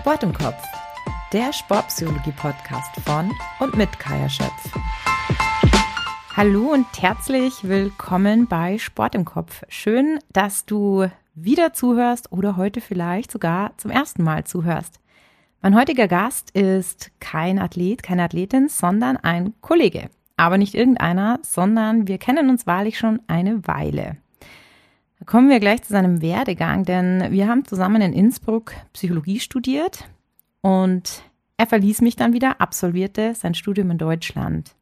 Sport im Kopf, der Sportpsychologie-Podcast von und mit Kaya Schöpf. Hallo und herzlich willkommen bei Sport im Kopf. Schön, dass du wieder zuhörst oder heute vielleicht sogar zum ersten Mal zuhörst. Mein heutiger Gast ist kein Athlet, keine Athletin, sondern ein Kollege. Aber nicht irgendeiner, sondern wir kennen uns wahrlich schon eine Weile. Kommen wir gleich zu seinem Werdegang, denn wir haben zusammen in Innsbruck Psychologie studiert und er verließ mich dann wieder, absolvierte sein Studium in Deutschland.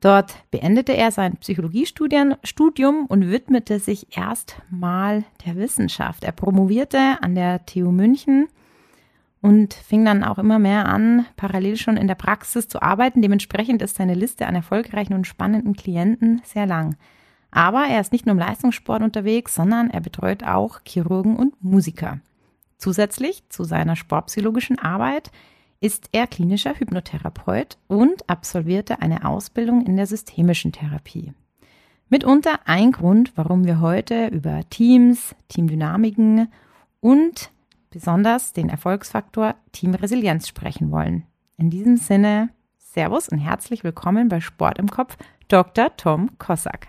Dort beendete er sein Psychologiestudium und widmete sich erstmal der Wissenschaft. Er promovierte an der TU München und fing dann auch immer mehr an, parallel schon in der Praxis zu arbeiten. Dementsprechend ist seine Liste an erfolgreichen und spannenden Klienten sehr lang. Aber er ist nicht nur im Leistungssport unterwegs, sondern er betreut auch Chirurgen und Musiker. Zusätzlich zu seiner sportpsychologischen Arbeit ist er klinischer Hypnotherapeut und absolvierte eine Ausbildung in der systemischen Therapie. Mitunter ein Grund, warum wir heute über Teams, Teamdynamiken und besonders den Erfolgsfaktor Teamresilienz sprechen wollen. In diesem Sinne, Servus und herzlich willkommen bei Sport im Kopf, Dr. Tom Kossack.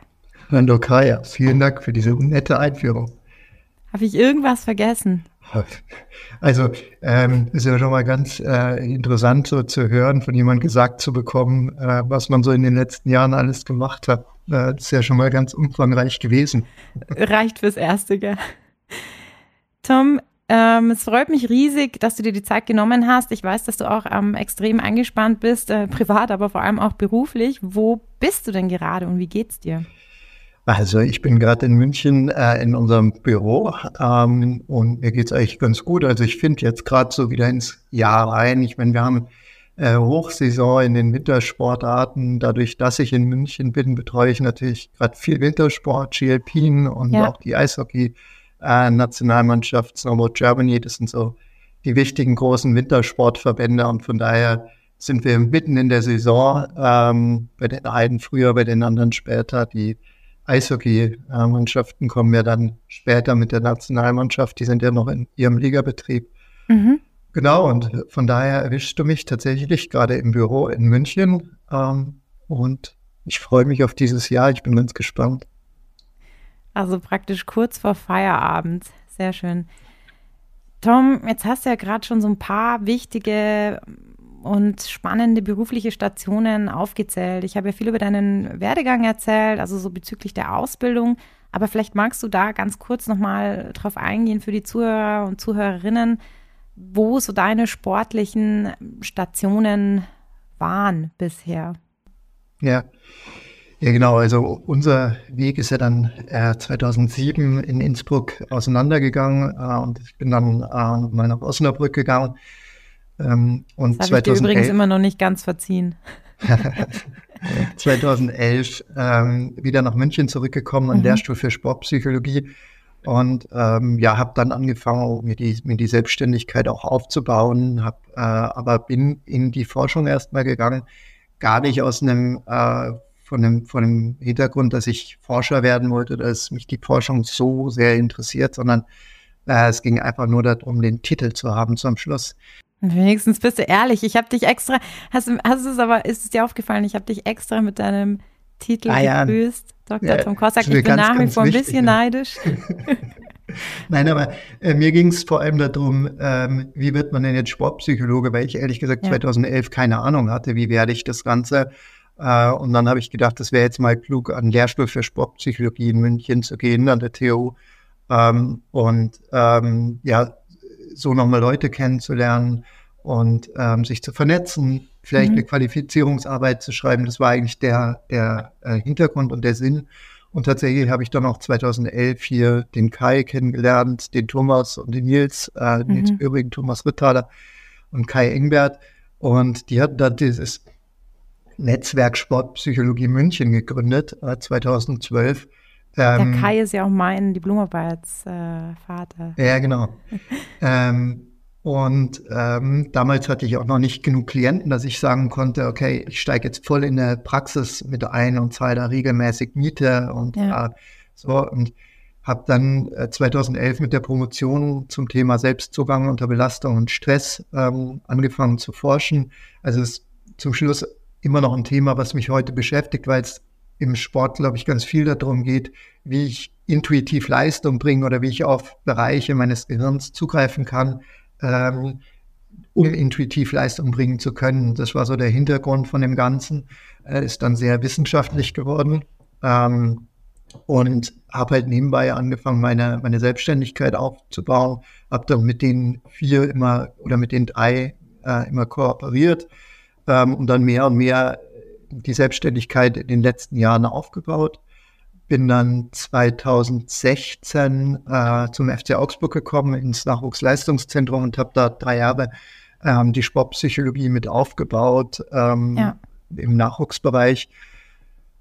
Hallo Kaya, vielen Dank für diese nette Einführung. Habe ich irgendwas vergessen? Also ähm, ist ja schon mal ganz äh, interessant so zu hören, von jemandem gesagt zu bekommen, äh, was man so in den letzten Jahren alles gemacht hat. Äh, ist ja schon mal ganz umfangreich gewesen. Reicht fürs Erste, gell? Tom, ähm, es freut mich riesig, dass du dir die Zeit genommen hast. Ich weiß, dass du auch ähm, extrem eingespannt bist, äh, privat, aber vor allem auch beruflich. Wo bist du denn gerade und wie geht's dir? Also ich bin gerade in München äh, in unserem Büro ähm, und mir geht's eigentlich ganz gut. Also ich finde jetzt gerade so wieder ins Jahr rein. Ich meine, wir haben äh, Hochsaison in den Wintersportarten. Dadurch, dass ich in München bin, betreue ich natürlich gerade viel Wintersport, GLP und ja. auch die Eishockey-Nationalmannschaft, äh, Snowboard Germany. Das sind so die wichtigen großen Wintersportverbände und von daher sind wir mitten in der Saison. Ähm, bei den einen früher, bei den anderen später. Die Eishockey-Mannschaften kommen ja dann später mit der Nationalmannschaft, die sind ja noch in ihrem Ligabetrieb. Mhm. Genau, und von daher erwischst du mich tatsächlich gerade im Büro in München. Ähm, und ich freue mich auf dieses Jahr, ich bin ganz gespannt. Also praktisch kurz vor Feierabend. Sehr schön. Tom, jetzt hast du ja gerade schon so ein paar wichtige und spannende berufliche Stationen aufgezählt. Ich habe ja viel über deinen Werdegang erzählt, also so bezüglich der Ausbildung. Aber vielleicht magst du da ganz kurz nochmal drauf eingehen für die Zuhörer und Zuhörerinnen, wo so deine sportlichen Stationen waren bisher. Ja. Ja, genau. Also unser Weg ist ja dann äh, 2007 in Innsbruck auseinandergegangen äh, und ich bin dann äh, mal nach Osnabrück gegangen ähm, und das habe ich dir übrigens immer noch nicht ganz verziehen. 2011 ähm, wieder nach München zurückgekommen an mhm. Lehrstuhl für Sportpsychologie und ähm, ja, habe dann angefangen, mir die, mir die Selbstständigkeit auch aufzubauen, hab, äh, aber bin in die Forschung erstmal gegangen, gar nicht aus einem äh, von einem, von einem Hintergrund, dass ich Forscher werden wollte, dass mich die Forschung so sehr interessiert, sondern äh, es ging einfach nur darum, den Titel zu haben zum Schluss. Wenigstens bist du ehrlich. Ich habe dich extra, hast, hast es aber, ist es dir aufgefallen, ich habe dich extra mit deinem Titel ah, ja. gegrüßt, Dr. Ja, Tom Kossack. Ich bin ganz, nach wie vor ein bisschen ja. neidisch. Nein, aber äh, mir ging es vor allem darum, ähm, wie wird man denn jetzt Sportpsychologe, weil ich ehrlich gesagt ja. 2011 keine Ahnung hatte, wie werde ich das Ganze. Äh, und dann habe ich gedacht, das wäre jetzt mal klug, an Lehrstuhl für Sportpsychologie in München zu gehen, an der TU. Ähm, und ähm, ja, so nochmal Leute kennenzulernen und ähm, sich zu vernetzen, vielleicht mhm. eine Qualifizierungsarbeit zu schreiben. Das war eigentlich der, der äh, Hintergrund und der Sinn. Und tatsächlich habe ich dann auch 2011 hier den Kai kennengelernt, den Thomas und den Nils, äh, mhm. Nils übrigen Thomas Rittaler und Kai Engbert. Und die hatten dann dieses Netzwerk Sportpsychologie München gegründet, äh, 2012. Ähm, der Kai ist ja auch mein Diplomarbeitsvater. Äh, ja, genau. ähm, und ähm, damals hatte ich auch noch nicht genug Klienten, dass ich sagen konnte, okay, ich steige jetzt voll in der Praxis mit ein und zahle da regelmäßig Miete und ja. äh, so. Und habe dann 2011 mit der Promotion zum Thema Selbstzugang unter Belastung und Stress ähm, angefangen zu forschen. Also es ist zum Schluss immer noch ein Thema, was mich heute beschäftigt, weil es im Sport, glaube ich, ganz viel darum geht, wie ich intuitiv Leistung bringe oder wie ich auf Bereiche meines Gehirns zugreifen kann, ähm, um intuitiv Leistung bringen zu können. Das war so der Hintergrund von dem Ganzen. Äh, ist dann sehr wissenschaftlich geworden. Ähm, und habe halt nebenbei angefangen, meine, meine Selbstständigkeit aufzubauen. Habe dann mit den vier immer oder mit den drei äh, immer kooperiert ähm, und dann mehr und mehr die Selbstständigkeit in den letzten Jahren aufgebaut. Bin dann 2016 äh, zum FC Augsburg gekommen, ins Nachwuchsleistungszentrum und habe da drei Jahre ähm, die Sportpsychologie mit aufgebaut ähm, ja. im Nachwuchsbereich.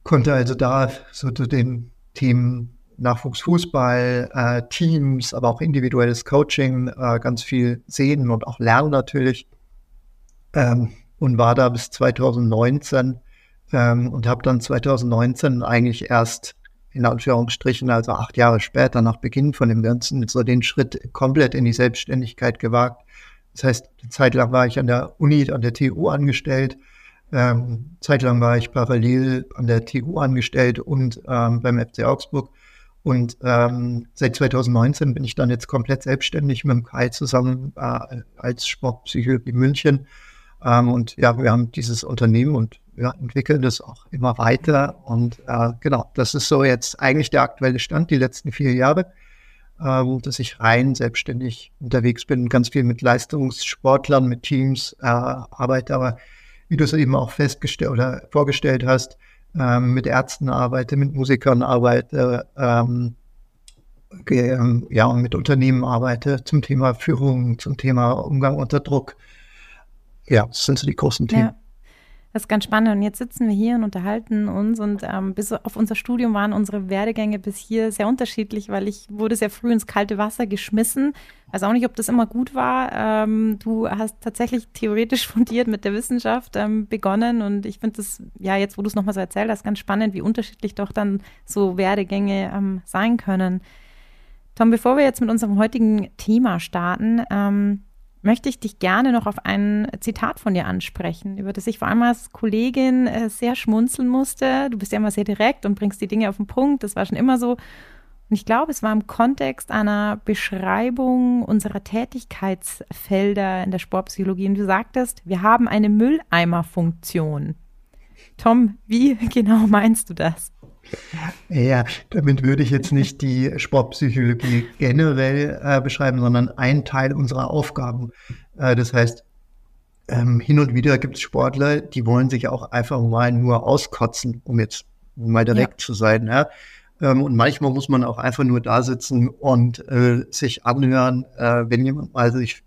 Konnte also da so zu den Themen Nachwuchsfußball, äh, Teams, aber auch individuelles Coaching äh, ganz viel sehen und auch lernen natürlich. Ähm, und war da bis 2019 ähm, und habe dann 2019 eigentlich erst in Anführungsstrichen, also acht Jahre später nach Beginn von dem Ganzen, so den Schritt komplett in die Selbstständigkeit gewagt. Das heißt, eine Zeit lang war ich an der Uni, an der TU angestellt. Ähm, zeitlang war ich parallel an der TU angestellt und ähm, beim FC Augsburg. Und ähm, seit 2019 bin ich dann jetzt komplett selbstständig mit dem Kai zusammen äh, als Sportpsychologe in München. Ähm, und ja, wir haben dieses Unternehmen und ja, entwickeln das auch immer weiter. Und äh, genau, das ist so jetzt eigentlich der aktuelle Stand, die letzten vier Jahre, ähm, dass ich rein selbstständig unterwegs bin, ganz viel mit Leistungssportlern, mit Teams äh, arbeite, aber wie du es eben auch festgestellt oder vorgestellt hast, ähm, mit Ärzten arbeite, mit Musikern arbeite, ähm, ja, und mit Unternehmen arbeite zum Thema Führung, zum Thema Umgang unter Druck. Ja, das sind so die großen Themen. Ja. Das ist ganz spannend. Und jetzt sitzen wir hier und unterhalten uns. Und ähm, bis auf unser Studium waren unsere Werdegänge bis hier sehr unterschiedlich, weil ich wurde sehr früh ins kalte Wasser geschmissen. Weiß auch nicht, ob das immer gut war. Ähm, du hast tatsächlich theoretisch fundiert mit der Wissenschaft ähm, begonnen. Und ich finde das, ja, jetzt, wo du es nochmal so erzählt hast, ganz spannend, wie unterschiedlich doch dann so Werdegänge ähm, sein können. Tom, bevor wir jetzt mit unserem heutigen Thema starten, ähm, möchte ich dich gerne noch auf ein Zitat von dir ansprechen, über das ich vor allem als Kollegin äh, sehr schmunzeln musste. Du bist ja immer sehr direkt und bringst die Dinge auf den Punkt. Das war schon immer so. Und ich glaube, es war im Kontext einer Beschreibung unserer Tätigkeitsfelder in der Sportpsychologie. Und du sagtest, wir haben eine Mülleimerfunktion. Tom, wie genau meinst du das? Ja, damit würde ich jetzt nicht die Sportpsychologie generell äh, beschreiben, sondern ein Teil unserer Aufgaben. Äh, das heißt, ähm, hin und wieder gibt es Sportler, die wollen sich auch einfach mal nur auskotzen, um jetzt mal direkt ja. zu sein. Ja? Ähm, und manchmal muss man auch einfach nur da sitzen und äh, sich anhören, äh, wenn jemand mal sich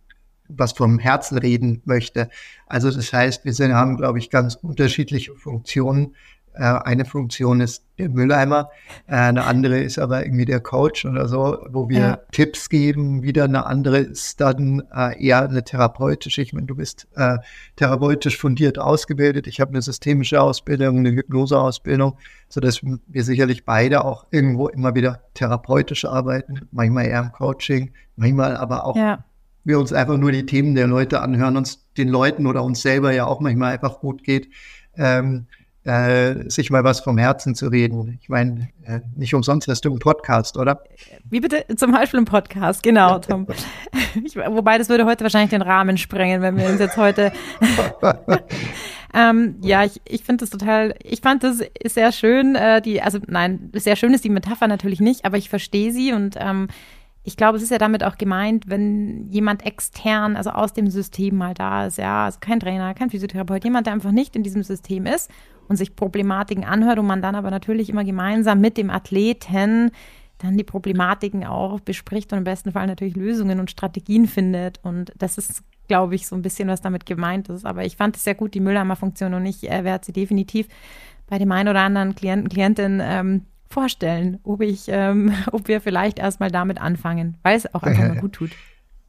was vom Herzen reden möchte. Also das heißt, wir sind, haben, glaube ich, ganz unterschiedliche Funktionen eine Funktion ist der Mülleimer, äh, eine andere ist aber irgendwie der Coach oder so, wo wir ja. Tipps geben. Wieder eine andere ist dann äh, eher eine therapeutische. Ich meine, du bist äh, therapeutisch fundiert ausgebildet. Ich habe eine systemische Ausbildung, eine Hypnoseausbildung, sodass wir sicherlich beide auch irgendwo immer wieder therapeutisch arbeiten, manchmal eher im Coaching, manchmal aber auch ja. wir uns einfach nur die Themen der Leute anhören, uns den Leuten oder uns selber ja auch manchmal einfach gut geht. Ähm, äh, sich mal was vom Herzen zu reden. Ich meine, äh, nicht umsonst hast du einen Podcast, oder? Wie bitte? Zum Beispiel einen Podcast, genau, Tom. ich, wobei das würde heute wahrscheinlich den Rahmen sprengen, wenn wir uns jetzt heute. ähm, ja, ich, ich finde das total, ich fand das sehr schön, äh, die, also nein, sehr schön ist die Metapher natürlich nicht, aber ich verstehe sie und ähm, ich glaube, es ist ja damit auch gemeint, wenn jemand extern, also aus dem System mal da ist, ja, also kein Trainer, kein Physiotherapeut, jemand, der einfach nicht in diesem System ist und sich Problematiken anhört und man dann aber natürlich immer gemeinsam mit dem Athleten dann die Problematiken auch bespricht und im besten Fall natürlich Lösungen und Strategien findet. Und das ist, glaube ich, so ein bisschen, was damit gemeint ist. Aber ich fand es sehr gut, die Mülleimer-Funktion und ich äh, werde sie definitiv bei dem einen oder anderen Klienten, Klientin ähm, vorstellen, ob ich, ähm, ob wir vielleicht erstmal damit anfangen, weil es auch einfach mal gut tut.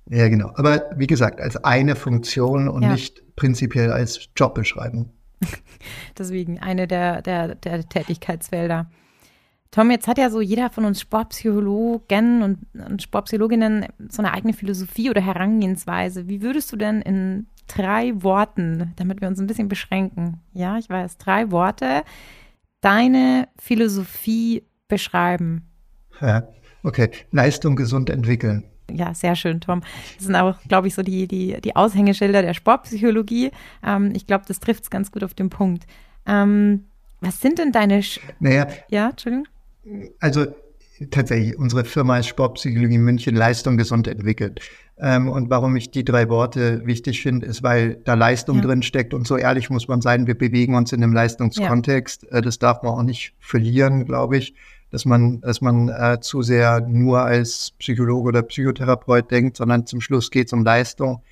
Ja, genau. Aber wie gesagt, als eine Funktion und ja. nicht prinzipiell als Jobbeschreibung. Deswegen eine der, der, der Tätigkeitsfelder. Tom, jetzt hat ja so jeder von uns Sportpsychologen und, und Sportpsychologinnen so eine eigene Philosophie oder Herangehensweise. Wie würdest du denn in drei Worten, damit wir uns ein bisschen beschränken, ja, ich weiß, drei Worte, deine Philosophie beschreiben? Ja, okay. Leistung gesund entwickeln. Ja, sehr schön, Tom. Das sind auch, glaube ich, so die, die, die Aushängeschilder der Sportpsychologie. Ähm, ich glaube, das trifft es ganz gut auf den Punkt. Ähm, was sind denn deine. Sch naja. Ja, Entschuldigung. Also tatsächlich, unsere Firma ist Sportpsychologie München Leistung gesund entwickelt. Ähm, und warum ich die drei Worte wichtig finde, ist, weil da Leistung ja. drin steckt und so ehrlich muss man sein, wir bewegen uns in einem Leistungskontext. Ja. Äh, das darf man auch nicht verlieren, glaube ich, dass man, dass man äh, zu sehr nur als Psychologe oder Psychotherapeut denkt, sondern zum Schluss geht es um Leistung.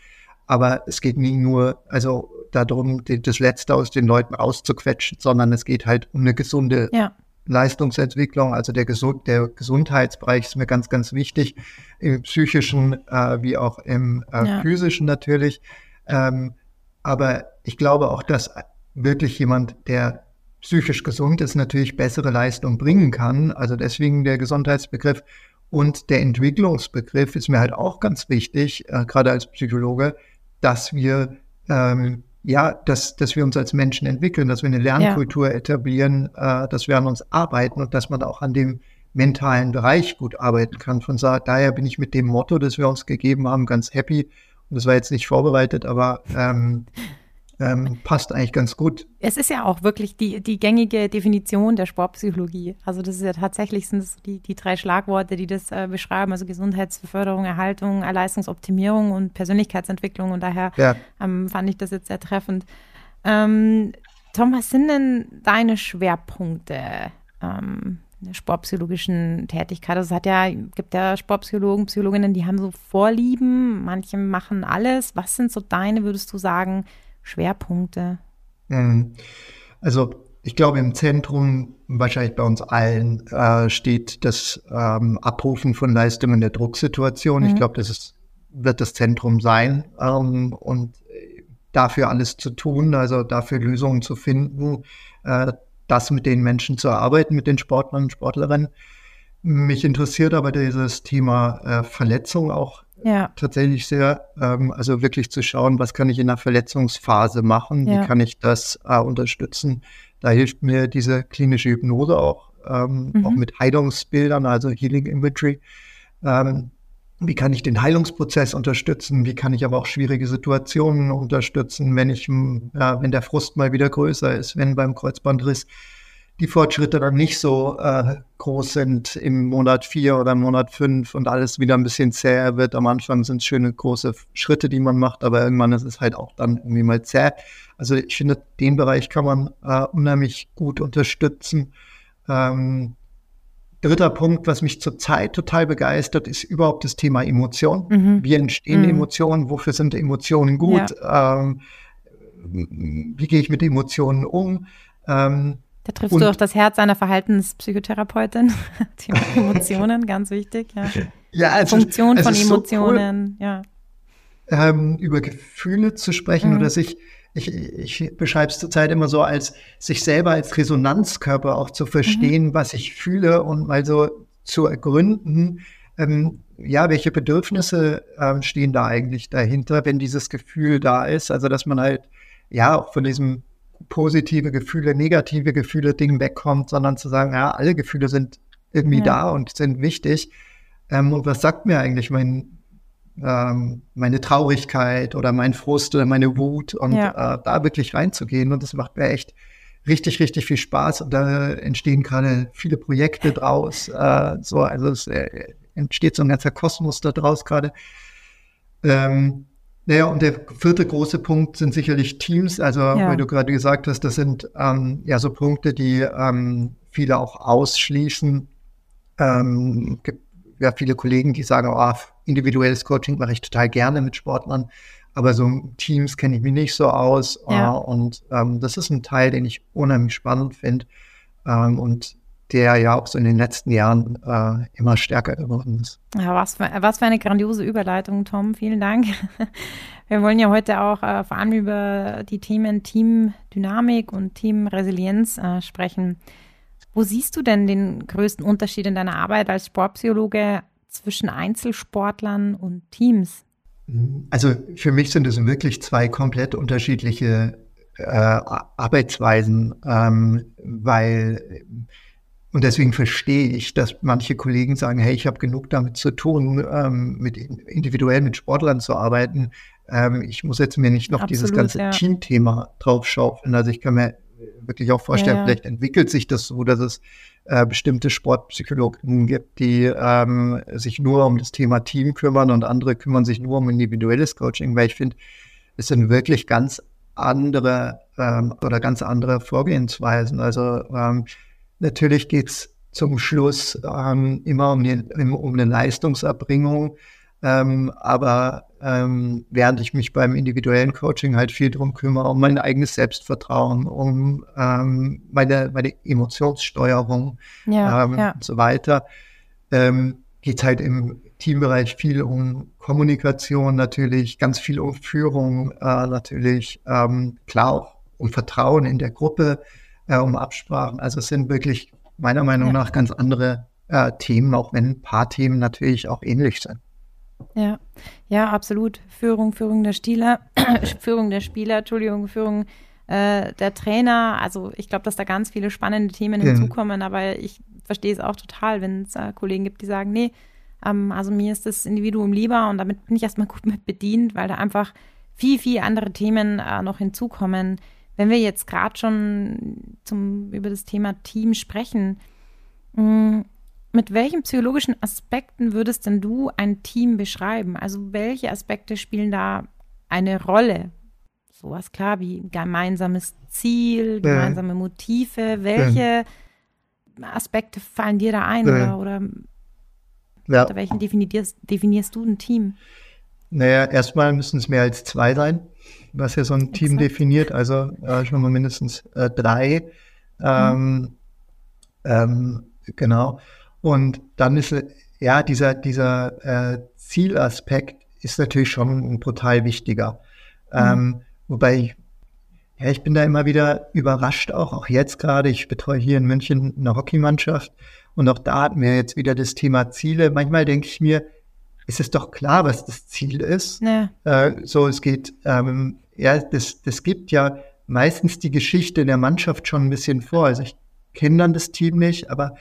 Aber es geht nie nur, also darum, das Letzte aus den Leuten rauszuquetschen, sondern es geht halt um eine gesunde ja. Leistungsentwicklung, also der, Gesund der Gesundheitsbereich ist mir ganz, ganz wichtig, im psychischen äh, wie auch im äh, ja. physischen natürlich. Ähm, aber ich glaube auch, dass wirklich jemand, der psychisch gesund ist, natürlich bessere Leistung bringen kann. Also deswegen der Gesundheitsbegriff und der Entwicklungsbegriff ist mir halt auch ganz wichtig, äh, gerade als Psychologe, dass wir ähm, ja, dass, dass wir uns als Menschen entwickeln, dass wir eine Lernkultur ja. etablieren, äh, dass wir an uns arbeiten und dass man auch an dem mentalen Bereich gut arbeiten kann. Von daher bin ich mit dem Motto, das wir uns gegeben haben, ganz happy. Und das war jetzt nicht vorbereitet, aber ähm, ähm, passt eigentlich ganz gut. Es ist ja auch wirklich die, die gängige Definition der Sportpsychologie. Also das ist ja tatsächlich sind es die, die drei Schlagworte, die das äh, beschreiben, also Gesundheitsförderung, Erhaltung, Leistungsoptimierung und Persönlichkeitsentwicklung. Und daher ja. ähm, fand ich das jetzt sehr treffend. Ähm, Tom, was sind denn deine Schwerpunkte ähm, der sportpsychologischen Tätigkeit? Also es hat ja, gibt ja Sportpsychologen, Psychologinnen, die haben so Vorlieben, manche machen alles. Was sind so deine, würdest du sagen, Schwerpunkte? Mhm. Also ich glaube, im Zentrum, wahrscheinlich bei uns allen, äh, steht das ähm, Abrufen von Leistungen der Drucksituation. Mhm. Ich glaube, das ist, wird das Zentrum sein ähm, und dafür alles zu tun, also dafür Lösungen zu finden, äh, das mit den Menschen zu arbeiten, mit den Sportlern und Sportlerinnen. Mich interessiert aber dieses Thema äh, Verletzung auch ja. tatsächlich sehr. Ähm, also wirklich zu schauen, was kann ich in der Verletzungsphase machen, ja. wie kann ich das äh, unterstützen. Da hilft mir diese klinische Hypnose auch, ähm, mhm. auch mit Heilungsbildern, also Healing Imagery. Ähm, wie kann ich den Heilungsprozess unterstützen? Wie kann ich aber auch schwierige Situationen unterstützen, wenn ich, ja, wenn der Frust mal wieder größer ist, wenn beim Kreuzbandriss die Fortschritte dann nicht so äh, groß sind im Monat vier oder im Monat fünf und alles wieder ein bisschen zäher wird. Am Anfang sind es schöne große Schritte, die man macht, aber irgendwann ist es halt auch dann irgendwie mal zäh. Also ich finde, den Bereich kann man äh, unheimlich gut unterstützen. Ähm, dritter Punkt, was mich zurzeit total begeistert, ist überhaupt das Thema Emotion. Mhm. Wie entstehen mhm. Emotionen? Wofür sind Emotionen gut? Ja. Ähm, wie gehe ich mit Emotionen um? Ähm, da triffst und, du auch das Herz einer Verhaltenspsychotherapeutin. Thema Emotionen, ganz wichtig. Ja, ja also, Funktion von Emotionen, so cool, ja. Ähm, über Gefühle zu sprechen mhm. oder sich, ich, ich beschreibe es zurzeit immer so, als sich selber als Resonanzkörper auch zu verstehen, mhm. was ich fühle und mal so zu ergründen, ähm, ja, welche Bedürfnisse ähm, stehen da eigentlich dahinter, wenn dieses Gefühl da ist. Also, dass man halt, ja, auch von diesem positive Gefühle, negative Gefühle Ding wegkommt, sondern zu sagen, ja, alle Gefühle sind irgendwie ja. da und sind wichtig. Ähm, und was sagt mir eigentlich mein, ähm, meine Traurigkeit oder mein Frust oder meine Wut und ja. äh, da wirklich reinzugehen. Und das macht mir echt richtig, richtig viel Spaß. Und da entstehen gerade viele Projekte draus. Äh, so, also es äh, entsteht so ein ganzer Kosmos da draus gerade. Ähm, naja, und der vierte große Punkt sind sicherlich Teams. Also, ja. weil du gerade gesagt hast, das sind ähm, ja so Punkte, die ähm, viele auch ausschließen. Ähm, gibt ja viele Kollegen, die sagen, oh, individuelles Coaching mache ich total gerne mit Sportlern, aber so Teams kenne ich mich nicht so aus. Ja. Uh, und ähm, das ist ein Teil, den ich unheimlich spannend finde. Ähm, und der ja auch so in den letzten Jahren äh, immer stärker geworden ist. Ja, was für, was für eine grandiose Überleitung, Tom. Vielen Dank. Wir wollen ja heute auch äh, vor allem über die Themen Teamdynamik und Teamresilienz äh, sprechen. Wo siehst du denn den größten Unterschied in deiner Arbeit als Sportpsychologe zwischen Einzelsportlern und Teams? Also für mich sind es wirklich zwei komplett unterschiedliche äh, Arbeitsweisen, ähm, weil und deswegen verstehe ich, dass manche Kollegen sagen, hey, ich habe genug damit zu tun, ähm, mit individuell mit Sportlern zu arbeiten. Ähm, ich muss jetzt mir nicht noch Absolut, dieses ganze ja. Teamthema draufschaufeln. Also ich kann mir wirklich auch vorstellen, ja, ja. vielleicht entwickelt sich das so, dass es äh, bestimmte Sportpsychologen gibt, die ähm, sich nur um das Thema Team kümmern und andere kümmern sich nur um individuelles Coaching, weil ich finde, es sind wirklich ganz andere ähm, oder ganz andere Vorgehensweisen. Also ähm, natürlich geht es zum Schluss ähm, immer um, die, um eine Leistungserbringung. Ähm, aber ähm, während ich mich beim individuellen Coaching halt viel drum kümmere, um mein eigenes Selbstvertrauen, um ähm, meine, meine Emotionssteuerung ja, ähm, ja. und so weiter, ähm, geht es halt im Teambereich viel um Kommunikation natürlich, ganz viel um Führung äh, natürlich, klar auch um Vertrauen in der Gruppe, äh, um Absprachen. Also es sind wirklich meiner Meinung ja. nach ganz andere äh, Themen, auch wenn ein paar Themen natürlich auch ähnlich sind. Ja, ja, absolut. Führung, Führung der Spieler, Führung der Spieler, Entschuldigung, Führung äh, der Trainer. Also ich glaube, dass da ganz viele spannende Themen ja. hinzukommen, aber ich verstehe es auch total, wenn es äh, Kollegen gibt, die sagen, nee, ähm, also mir ist das Individuum lieber und damit bin ich erstmal gut mit bedient, weil da einfach viel, viel andere Themen äh, noch hinzukommen. Wenn wir jetzt gerade schon zum, über das Thema Team sprechen, mh, mm, mit welchen psychologischen Aspekten würdest denn du ein Team beschreiben? Also welche Aspekte spielen da eine Rolle? Sowas klar wie gemeinsames Ziel, gemeinsame Motive. Welche Aspekte fallen dir da ein? Oder, oder ja. unter welchen definierst, definierst du ein Team? Naja, erstmal müssen es mehr als zwei sein, was ja so ein Team definiert. Also äh, schon mal mindestens äh, drei. Ähm, mhm. ähm, genau. Und dann ist, ja, dieser, dieser äh, Zielaspekt ist natürlich schon ein brutal wichtiger. Mhm. Ähm, wobei ich, ja, ich bin da immer wieder überrascht, auch, auch jetzt gerade. Ich betreue hier in München eine Hockeymannschaft und auch da hatten wir jetzt wieder das Thema Ziele. Manchmal denke ich mir, ist es doch klar, was das Ziel ist. Ja. Äh, so, es geht, ähm, ja, das, das gibt ja meistens die Geschichte der Mannschaft schon ein bisschen vor. Also ich kenne dann das Team nicht, aber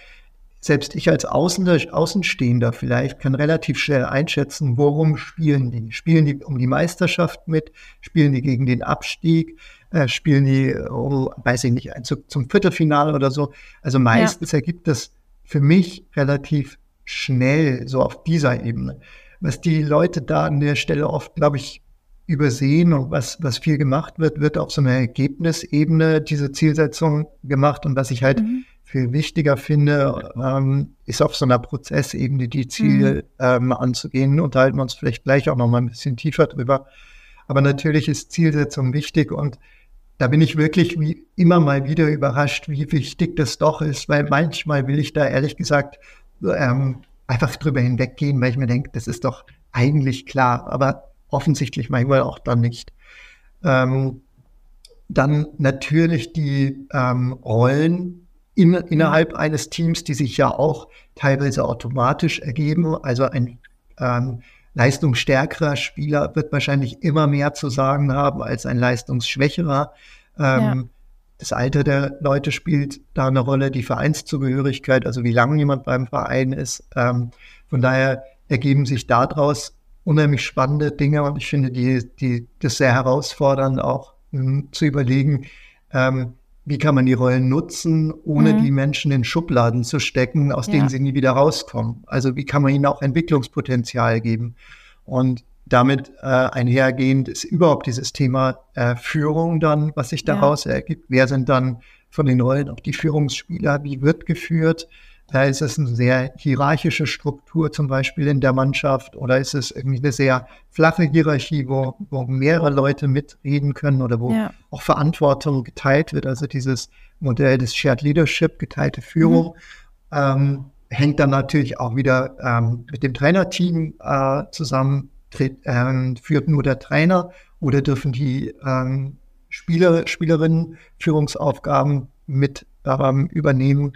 selbst ich als Außenstehender vielleicht kann relativ schnell einschätzen, worum spielen die? Spielen die um die Meisterschaft mit? Spielen die gegen den Abstieg? Äh, spielen die, oh, weiß ich nicht, zu, zum Viertelfinale oder so? Also meistens ja. ergibt das für mich relativ schnell so auf dieser Ebene. Was die Leute da an der Stelle oft, glaube ich, übersehen und was, was viel gemacht wird, wird auf so einer Ergebnisebene diese Zielsetzung gemacht und was ich halt mhm viel wichtiger finde, ähm, ist auf so einer Prozessebene die Ziele mhm. ähm, anzugehen. Unterhalten wir uns vielleicht gleich auch noch mal ein bisschen tiefer drüber. Aber natürlich ist Zielsetzung wichtig und da bin ich wirklich wie immer mal wieder überrascht, wie wichtig das doch ist, weil manchmal will ich da ehrlich gesagt ähm, einfach drüber hinweggehen, weil ich mir denke, das ist doch eigentlich klar, aber offensichtlich manchmal auch dann nicht. Ähm, dann natürlich die ähm, Rollen, in, innerhalb eines Teams, die sich ja auch teilweise automatisch ergeben. Also ein ähm, leistungsstärkerer Spieler wird wahrscheinlich immer mehr zu sagen haben als ein leistungsschwächerer. Ähm, ja. Das Alter der Leute spielt da eine Rolle, die Vereinszugehörigkeit, also wie lange jemand beim Verein ist. Ähm, von daher ergeben sich daraus unheimlich spannende Dinge und ich finde die, die, das sehr herausfordernd auch um, zu überlegen, ähm, wie kann man die Rollen nutzen, ohne mhm. die Menschen in Schubladen zu stecken, aus ja. denen sie nie wieder rauskommen. Also wie kann man ihnen auch Entwicklungspotenzial geben? Und damit äh, einhergehend ist überhaupt dieses Thema äh, Führung dann, was sich daraus ja. ergibt. Wer sind dann von den Rollen auch die Führungsspieler? Wie wird geführt? Da ist es eine sehr hierarchische Struktur zum Beispiel in der Mannschaft oder ist es irgendwie eine sehr flache Hierarchie, wo, wo mehrere Leute mitreden können oder wo ja. auch Verantwortung geteilt wird. Also dieses Modell des Shared Leadership, geteilte Führung, mhm. ähm, hängt dann natürlich auch wieder ähm, mit dem Trainerteam äh, zusammen. Ähm, führt nur der Trainer oder dürfen die ähm, Spieler, Spielerinnen Führungsaufgaben mit ähm, übernehmen?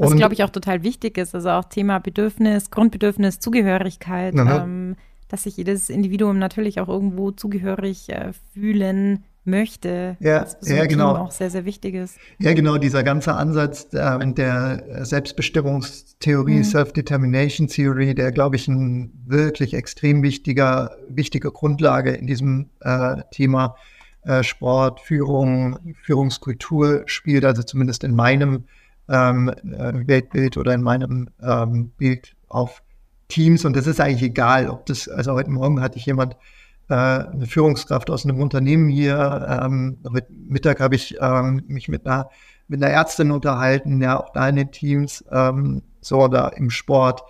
Was, glaube ich, auch total wichtig ist. Also auch Thema Bedürfnis, Grundbedürfnis, Zugehörigkeit, ähm, dass sich jedes Individuum natürlich auch irgendwo zugehörig äh, fühlen möchte. Ja, ja genau. auch sehr, sehr wichtig ist. Ja, genau, dieser ganze Ansatz ähm, der Selbstbestimmungstheorie, mhm. Self-Determination Theory, der, glaube ich, ein wirklich extrem wichtiger, wichtige Grundlage in diesem äh, Thema äh, Sport, Führung, Führungskultur spielt, also zumindest in meinem ähm, äh, Weltbild oder in meinem ähm, Bild auf Teams. Und das ist eigentlich egal, ob das, also heute Morgen hatte ich jemand, äh, eine Führungskraft aus einem Unternehmen hier. Ähm, mit, Mittag habe ich ähm, mich mit einer, mit einer Ärztin unterhalten, ja, auch da in den Teams, ähm, so oder im Sport.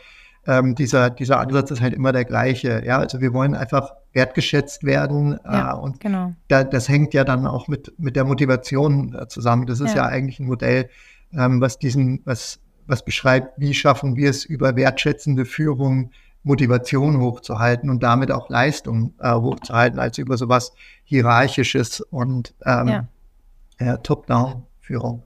Ähm, dieser, dieser Ansatz ist halt immer der gleiche. Ja, also wir wollen einfach wertgeschätzt werden. Ja, äh, und genau. da, das hängt ja dann auch mit, mit der Motivation äh, zusammen. Das ist ja, ja eigentlich ein Modell, ähm, was diesen, was, was beschreibt, wie schaffen wir es über wertschätzende Führung Motivation hochzuhalten und damit auch Leistung äh, hochzuhalten, als über sowas Hierarchisches und ähm, ja. ja, Top-Down-Führung.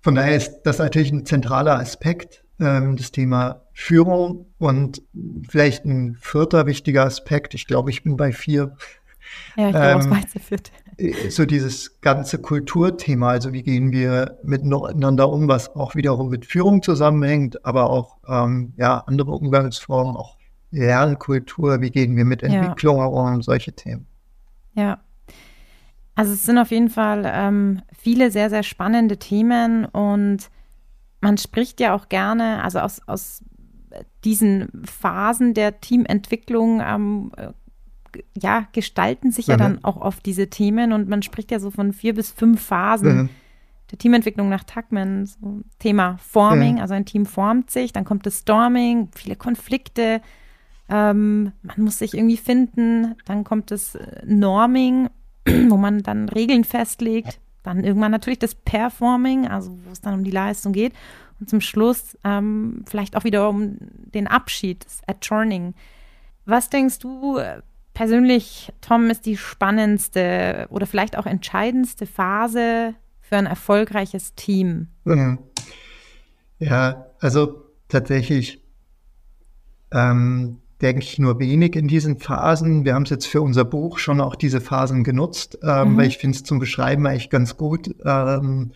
Von daher ist das natürlich ein zentraler Aspekt, ähm, das Thema Führung und vielleicht ein vierter wichtiger Aspekt. Ich glaube, ich bin bei vier. Ja, ich glaube, ähm, was führt. Äh, so dieses ganze Kulturthema, also wie gehen wir miteinander um, was auch wiederum mit Führung zusammenhängt, aber auch ähm, ja, andere Umgangsformen, auch Lernkultur, wie gehen wir mit Entwicklung ja. um, solche Themen. Ja. Also es sind auf jeden Fall ähm, viele sehr, sehr spannende Themen und man spricht ja auch gerne, also aus, aus diesen Phasen der Teamentwicklung ähm, ja, gestalten sich ja, ja dann auch oft diese Themen und man spricht ja so von vier bis fünf Phasen. Ja. Der Teamentwicklung nach Tuckman, so Thema Forming, also ein Team formt sich, dann kommt das Storming, viele Konflikte, ähm, man muss sich irgendwie finden, dann kommt das äh, Norming, wo man dann Regeln festlegt, dann irgendwann natürlich das Performing, also wo es dann um die Leistung geht und zum Schluss ähm, vielleicht auch wieder um den Abschied, das Adjourning. Was denkst du, persönlich, Tom, ist die spannendste oder vielleicht auch entscheidendste Phase für ein erfolgreiches Team? Mhm. Ja, also tatsächlich ähm, denke ich nur wenig in diesen Phasen. Wir haben es jetzt für unser Buch schon auch diese Phasen genutzt, ähm, mhm. weil ich finde es zum Beschreiben eigentlich ganz gut. Ähm,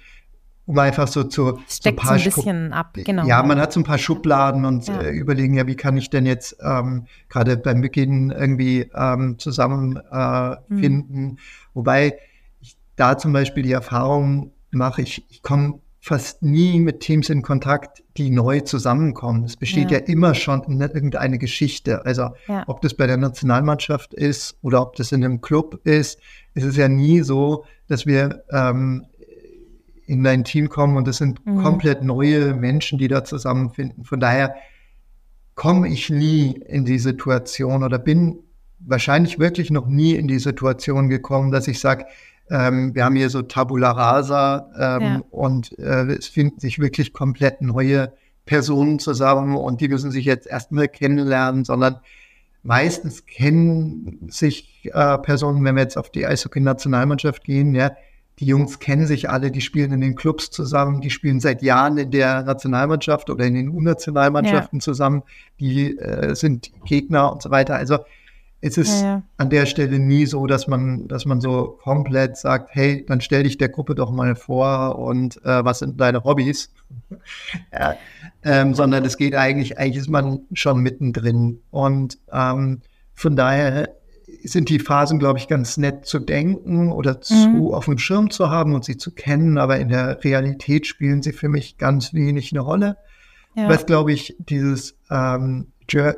um einfach so zu Steckt so ein, so ein bisschen ab, genau. Ja, man hat so ein paar Schubladen und ja. äh, überlegen, ja, wie kann ich denn jetzt ähm, gerade beim Beginn irgendwie ähm, zusammenfinden. Äh, mhm. Wobei ich da zum Beispiel die Erfahrung mache, ich, ich komme fast nie mit Teams in Kontakt, die neu zusammenkommen. Es besteht ja, ja immer schon irgendeine Geschichte. Also ja. ob das bei der Nationalmannschaft ist oder ob das in einem Club ist, ist es ja nie so, dass wir ähm, in dein Team kommen und das sind mhm. komplett neue Menschen, die da zusammenfinden. Von daher komme ich nie in die Situation oder bin wahrscheinlich wirklich noch nie in die Situation gekommen, dass ich sage, ähm, wir haben hier so Tabula Rasa ähm, ja. und äh, es finden sich wirklich komplett neue Personen zusammen und die müssen sich jetzt erstmal kennenlernen, sondern meistens kennen sich äh, Personen, wenn wir jetzt auf die Eishockey-Nationalmannschaft gehen, ja, die Jungs kennen sich alle, die spielen in den Clubs zusammen, die spielen seit Jahren in der Nationalmannschaft oder in den U-Nationalmannschaften ja. zusammen, die äh, sind Gegner und so weiter. Also es ist ja, ja. an der Stelle nie so, dass man, dass man so komplett sagt, hey, dann stell dich der Gruppe doch mal vor und äh, was sind deine Hobbys? ja, ähm, sondern es geht eigentlich, eigentlich ist man schon mittendrin. Und ähm, von daher sind die Phasen, glaube ich, ganz nett zu denken oder mhm. zu auf dem Schirm zu haben und sie zu kennen, aber in der Realität spielen sie für mich ganz wenig eine Rolle. Ja. Was, glaube ich, dieses ähm, äh,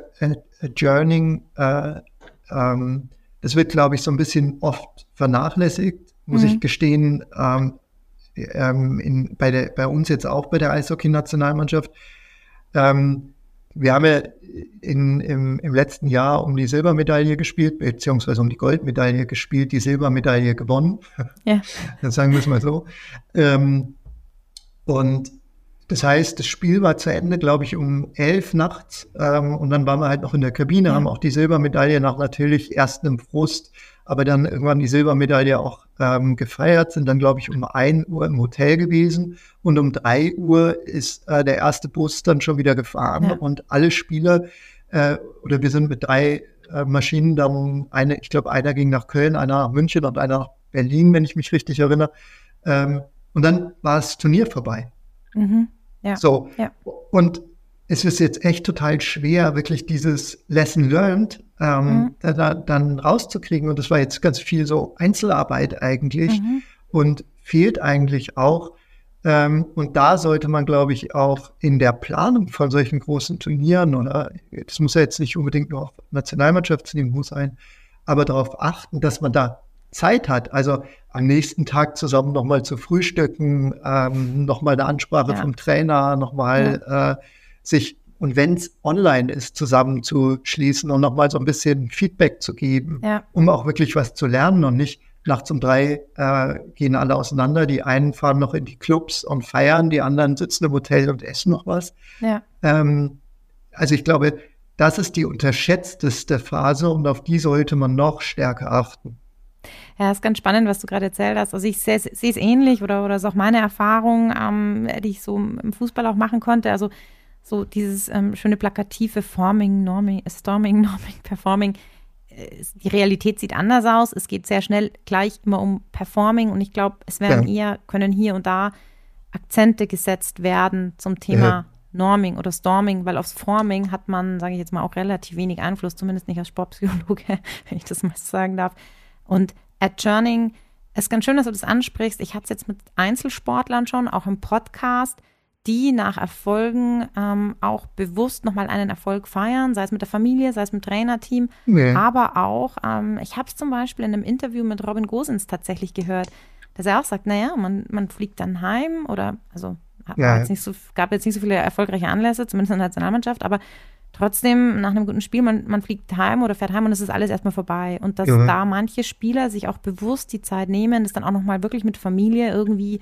Journeying, äh, ähm, das wird, glaube ich, so ein bisschen oft vernachlässigt, muss mhm. ich gestehen, ähm, ähm, in, bei, der, bei uns jetzt auch bei der Eishockey-Nationalmannschaft. Ähm, wir haben ja in, im, im letzten Jahr um die Silbermedaille gespielt, beziehungsweise um die Goldmedaille gespielt, die Silbermedaille gewonnen. Ja. Dann sagen wir es mal so. Ähm, und das heißt, das Spiel war zu Ende, glaube ich, um elf nachts. Ähm, und dann waren wir halt noch in der Kabine, ja. haben auch die Silbermedaille nach natürlich erst einem Frust aber dann irgendwann die Silbermedaille auch ähm, gefeiert, sind dann, glaube ich, um 1 Uhr im Hotel gewesen und um 3 Uhr ist äh, der erste Bus dann schon wieder gefahren ja. und alle Spieler, äh, oder wir sind mit drei äh, Maschinen dann, eine, ich glaube, einer ging nach Köln, einer nach München und einer nach Berlin, wenn ich mich richtig erinnere. Ähm, und dann war das Turnier vorbei. Mhm. Ja. So. Ja. Und es ist jetzt echt total schwer, wirklich dieses Lesson learned ähm, mhm. da, da, dann rauszukriegen. Und das war jetzt ganz viel so Einzelarbeit eigentlich mhm. und fehlt eigentlich auch. Ähm, und da sollte man, glaube ich, auch in der Planung von solchen großen Turnieren oder das muss ja jetzt nicht unbedingt nur auf Nationalmannschaftsniveau sein, aber darauf achten, dass man da Zeit hat. Also am nächsten Tag zusammen nochmal zu frühstücken, ähm, nochmal eine Ansprache ja. vom Trainer, nochmal ja. äh, sich und wenn es online ist, zusammenzuschließen und nochmal so ein bisschen Feedback zu geben, ja. um auch wirklich was zu lernen und nicht nachts um drei äh, gehen alle auseinander. Die einen fahren noch in die Clubs und feiern, die anderen sitzen im Hotel und essen noch was. Ja. Ähm, also ich glaube, das ist die unterschätzteste Phase und auf die sollte man noch stärker achten. Ja, ist ganz spannend, was du gerade erzählt hast. Also ich sehe es ähnlich oder, oder ist auch meine Erfahrung, ähm, die ich so im Fußball auch machen konnte. Also so dieses ähm, schöne plakative Forming, Norming, Storming, Norming, Performing. Äh, die Realität sieht anders aus. Es geht sehr schnell gleich immer um Performing und ich glaube, es werden ja. eher, können hier und da Akzente gesetzt werden zum Thema ja. Norming oder Storming, weil aufs Forming hat man, sage ich jetzt mal, auch relativ wenig Einfluss, zumindest nicht als Sportpsychologe, wenn ich das mal sagen darf. Und Adjourning, es ist ganz schön, dass du das ansprichst. Ich hatte es jetzt mit Einzelsportlern schon, auch im Podcast die nach Erfolgen ähm, auch bewusst nochmal einen Erfolg feiern, sei es mit der Familie, sei es mit Trainerteam, nee. aber auch, ähm, ich habe es zum Beispiel in einem Interview mit Robin Gosens tatsächlich gehört, dass er auch sagt, naja, man, man fliegt dann heim oder, also ja. jetzt nicht so, gab jetzt nicht so viele erfolgreiche Anlässe, zumindest in der Nationalmannschaft, aber trotzdem nach einem guten Spiel, man, man fliegt heim oder fährt heim und es ist alles erstmal vorbei. Und dass ja. da manche Spieler sich auch bewusst die Zeit nehmen, das dann auch nochmal wirklich mit Familie irgendwie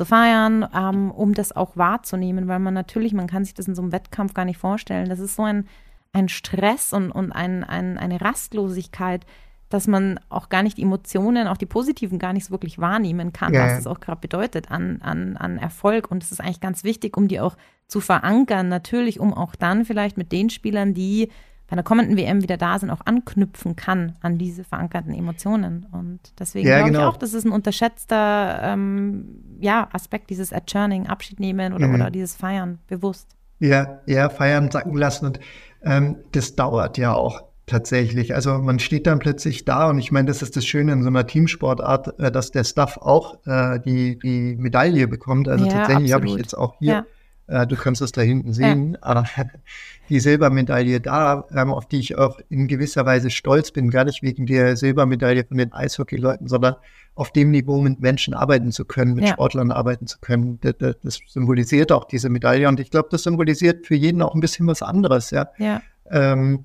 zu feiern, ähm, um das auch wahrzunehmen, weil man natürlich, man kann sich das in so einem Wettkampf gar nicht vorstellen. Das ist so ein, ein Stress und, und ein, ein, eine Rastlosigkeit, dass man auch gar nicht die Emotionen, auch die positiven, gar nicht so wirklich wahrnehmen kann, ja. was es auch gerade bedeutet an, an, an Erfolg. Und es ist eigentlich ganz wichtig, um die auch zu verankern, natürlich, um auch dann vielleicht mit den Spielern, die bei einer kommenden WM wieder da sind, auch anknüpfen kann an diese verankerten Emotionen. Und deswegen ja, glaube genau. ich auch, das ist ein unterschätzter ähm, ja, Aspekt, dieses Adjourning, Abschied nehmen oder, mhm. oder dieses Feiern, bewusst. Ja, ja, feiern, sacken lassen. Und ähm, das dauert ja auch tatsächlich. Also man steht dann plötzlich da und ich meine, das ist das Schöne in so einer Teamsportart, äh, dass der Staff auch äh, die, die Medaille bekommt. Also ja, tatsächlich habe ich jetzt auch hier ja. Äh, du kannst es da hinten sehen. Ja. Die Silbermedaille da, ähm, auf die ich auch in gewisser Weise stolz bin, gar nicht wegen der Silbermedaille von den Eishockeyleuten, sondern auf dem Niveau mit Menschen arbeiten zu können, mit ja. Sportlern arbeiten zu können. Das, das, symbolisiert auch diese Medaille. Und ich glaube, das symbolisiert für jeden auch ein bisschen was anderes. Ja. ja. Ähm,